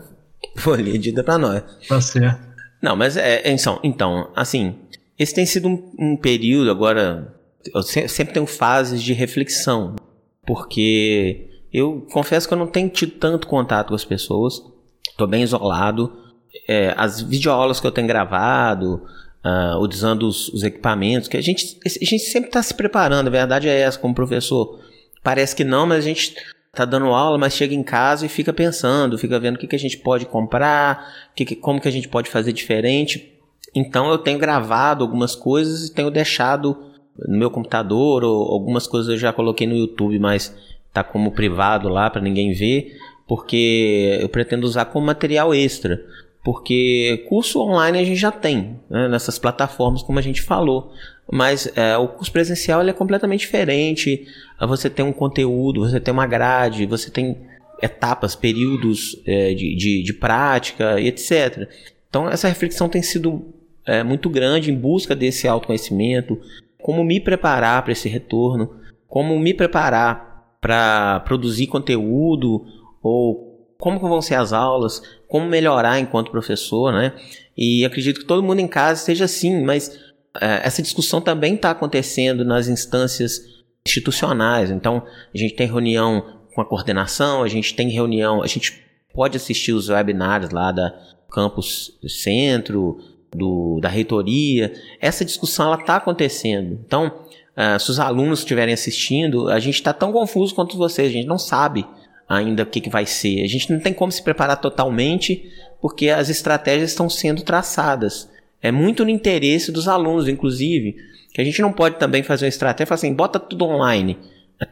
Foli edita pra nós. Tá certo. Não, mas é, é então, então, assim, esse tem sido um, um período agora. Eu sempre tenho fases de reflexão, porque eu confesso que eu não tenho tido tanto contato com as pessoas, tô bem isolado. É, as videoaulas que eu tenho gravado, uh, usando os, os, equipamentos, que a gente, a gente sempre está se preparando, a verdade é essa, como professor. Parece que não, mas a gente tá dando aula, mas chega em casa e fica pensando, fica vendo o que, que a gente pode comprar, que, como que a gente pode fazer diferente. Então eu tenho gravado algumas coisas e tenho deixado no meu computador, ou algumas coisas eu já coloquei no YouTube, mas tá como privado lá para ninguém ver, porque eu pretendo usar como material extra. Porque curso online a gente já tem, né, nessas plataformas, como a gente falou. Mas é, o curso presencial ele é completamente diferente. Você tem um conteúdo, você tem uma grade, você tem etapas, períodos é, de, de, de, prática e etc. Então essa reflexão tem sido é, muito grande em busca desse autoconhecimento, como me preparar para esse retorno, como me preparar para produzir conteúdo ou como vão ser as aulas, como melhorar enquanto professor, né? E acredito que todo mundo em casa esteja assim, mas é, essa discussão também está acontecendo nas instâncias institucionais. Então, a gente tem reunião com a coordenação, a gente tem reunião, a gente pode assistir os webinários lá da Campus Centro, do, da reitoria. Essa discussão ela está acontecendo. Então, uh, se os alunos estiverem assistindo, a gente está tão confuso quanto vocês, a gente não sabe ainda o que, que vai ser. A gente não tem como se preparar totalmente, porque as estratégias estão sendo traçadas. É muito no interesse dos alunos, inclusive, que a gente não pode também fazer uma estratégia e falar assim, bota tudo online.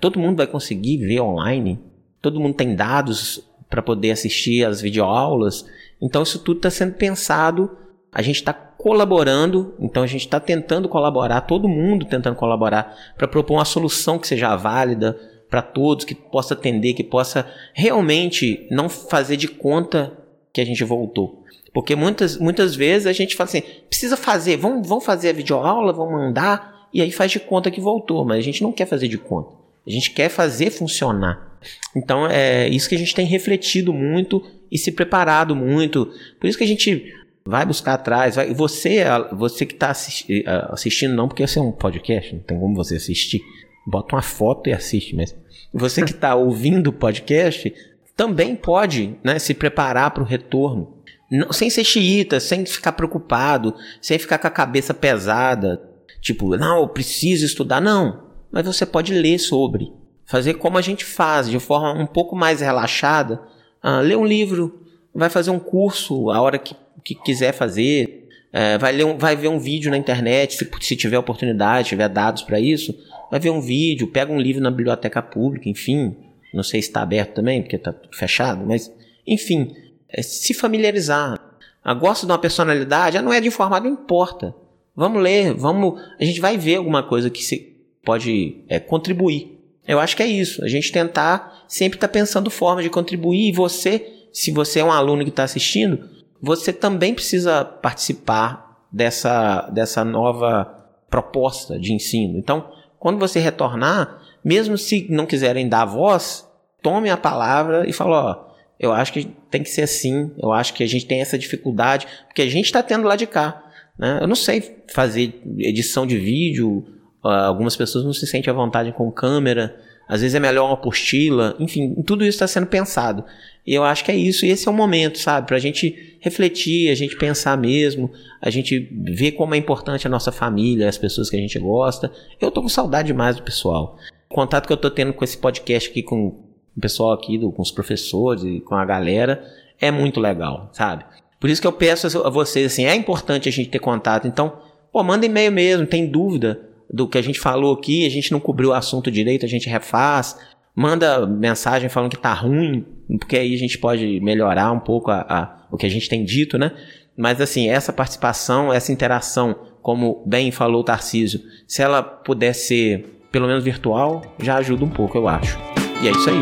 Todo mundo vai conseguir ver online? Todo mundo tem dados para poder assistir as videoaulas? Então isso tudo está sendo pensado, a gente está colaborando, então a gente está tentando colaborar, todo mundo tentando colaborar para propor uma solução que seja válida para todos, que possa atender, que possa realmente não fazer de conta que a gente voltou. Porque muitas, muitas vezes a gente fala assim, precisa fazer, vamos, vamos fazer a videoaula, vamos mandar, e aí faz de conta que voltou, mas a gente não quer fazer de conta. A gente quer fazer funcionar. Então é isso que a gente tem refletido muito e se preparado muito. Por isso que a gente vai buscar atrás. Vai, você, você que está assisti, assistindo, não porque esse é um podcast, não tem como você assistir. Bota uma foto e assiste, mas você que está ouvindo o podcast também pode né, se preparar para o retorno. Não, sem ser xiita, sem ficar preocupado, sem ficar com a cabeça pesada. Tipo, não, eu preciso estudar. Não. Mas você pode ler sobre. Fazer como a gente faz, de forma um pouco mais relaxada. Ah, um livro, vai fazer um curso a hora que, que quiser fazer. É, vai, ler um, vai ver um vídeo na internet, se, se tiver oportunidade, tiver dados para isso. Vai ver um vídeo, pega um livro na biblioteca pública, enfim. Não sei se está aberto também, porque está fechado, mas enfim é se familiarizar. Ah, gosto de uma personalidade, ah, não é de informado, não importa. Vamos ler, vamos. A gente vai ver alguma coisa que se pode é, contribuir. Eu acho que é isso. A gente tentar sempre estar tá pensando forma de contribuir. E você, se você é um aluno que está assistindo, você também precisa participar dessa, dessa nova proposta de ensino. Então, quando você retornar, mesmo se não quiserem dar voz, tome a palavra e fale, ó, eu acho que tem que ser assim. Eu acho que a gente tem essa dificuldade, porque a gente está tendo lá de cá. Né? Eu não sei fazer edição de vídeo, uh, algumas pessoas não se sentem à vontade com câmera, às vezes é melhor uma apostila, enfim, tudo isso está sendo pensado. E eu acho que é isso, e esse é o momento, sabe, para a gente refletir, a gente pensar mesmo, a gente ver como é importante a nossa família, as pessoas que a gente gosta. Eu tô com saudade demais do pessoal. O contato que eu tô tendo com esse podcast aqui com o pessoal aqui, do, com os professores e com a galera, é muito legal, sabe? Por isso que eu peço a vocês, assim, é importante a gente ter contato. Então, pô, manda e-mail mesmo, tem dúvida do que a gente falou aqui, a gente não cobriu o assunto direito, a gente refaz. Manda mensagem falando que tá ruim, porque aí a gente pode melhorar um pouco a, a, o que a gente tem dito, né? Mas assim, essa participação, essa interação, como bem falou o Tarcísio, se ela puder ser pelo menos virtual, já ajuda um pouco, eu acho. E é isso aí.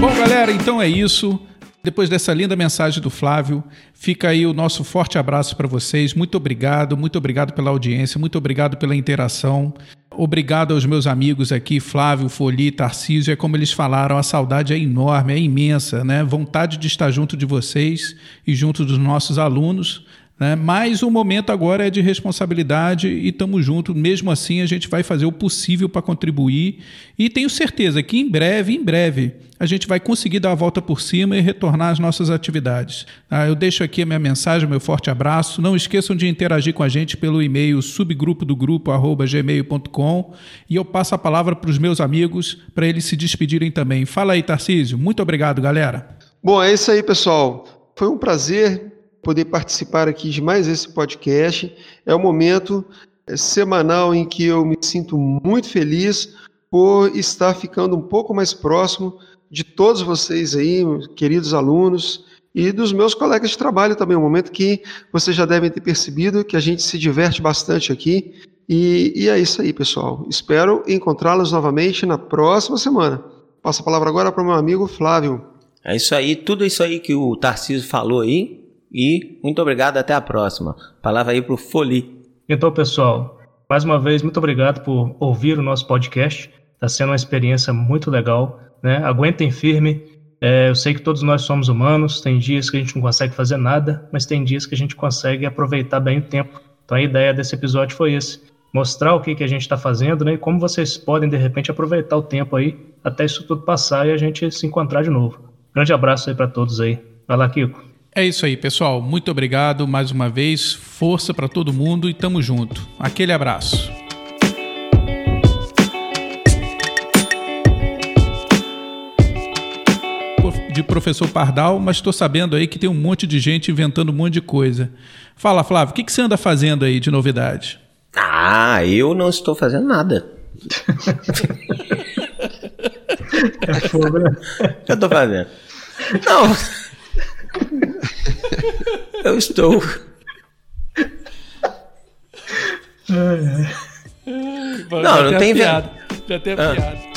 Bom, galera, então é isso. Depois dessa linda mensagem do Flávio, fica aí o nosso forte abraço para vocês. Muito obrigado, muito obrigado pela audiência, muito obrigado pela interação. Obrigado aos meus amigos aqui, Flávio, Foli, Tarcísio. É como eles falaram, a saudade é enorme, é imensa, né? Vontade de estar junto de vocês e junto dos nossos alunos. Né? Mas o momento agora é de responsabilidade e estamos juntos. Mesmo assim, a gente vai fazer o possível para contribuir. E tenho certeza que em breve, em breve, a gente vai conseguir dar a volta por cima e retornar às nossas atividades. Tá? Eu deixo aqui a minha mensagem, meu forte abraço. Não esqueçam de interagir com a gente pelo e-mail subgrupo do grupo gmail.com e eu passo a palavra para os meus amigos para eles se despedirem também. Fala aí, Tarcísio. Muito obrigado, galera. Bom, é isso aí, pessoal. Foi um prazer poder participar aqui de mais esse podcast. É um momento é, semanal em que eu me sinto muito feliz por estar ficando um pouco mais próximo de todos vocês aí, queridos alunos, e dos meus colegas de trabalho também. Um momento que vocês já devem ter percebido que a gente se diverte bastante aqui. E, e é isso aí, pessoal. Espero encontrá-los novamente na próxima semana. Passo a palavra agora para o meu amigo Flávio. É isso aí, tudo isso aí que o Tarcísio falou aí, e muito obrigado, até a próxima. Palavra aí para o Foli. Então, pessoal, mais uma vez, muito obrigado por ouvir o nosso podcast. Está sendo uma experiência muito legal. Né? Aguentem firme. É, eu sei que todos nós somos humanos, tem dias que a gente não consegue fazer nada, mas tem dias que a gente consegue aproveitar bem o tempo. Então a ideia desse episódio foi esse: mostrar o que, que a gente está fazendo né, e como vocês podem, de repente, aproveitar o tempo aí até isso tudo passar e a gente se encontrar de novo. Grande abraço aí para todos aí. Vai lá, Kiko. É isso aí, pessoal. Muito obrigado mais uma vez. Força para todo mundo e tamo junto. Aquele abraço. De professor Pardal, mas estou sabendo aí que tem um monte de gente inventando um monte de coisa. Fala, Flávio, o que, que você anda fazendo aí de novidade? Ah, eu não estou fazendo nada. É fogo, né? O que eu estou fazendo? Não. Eu estou. É. Não, Não, não tem piada. Já tem a Ah. piada.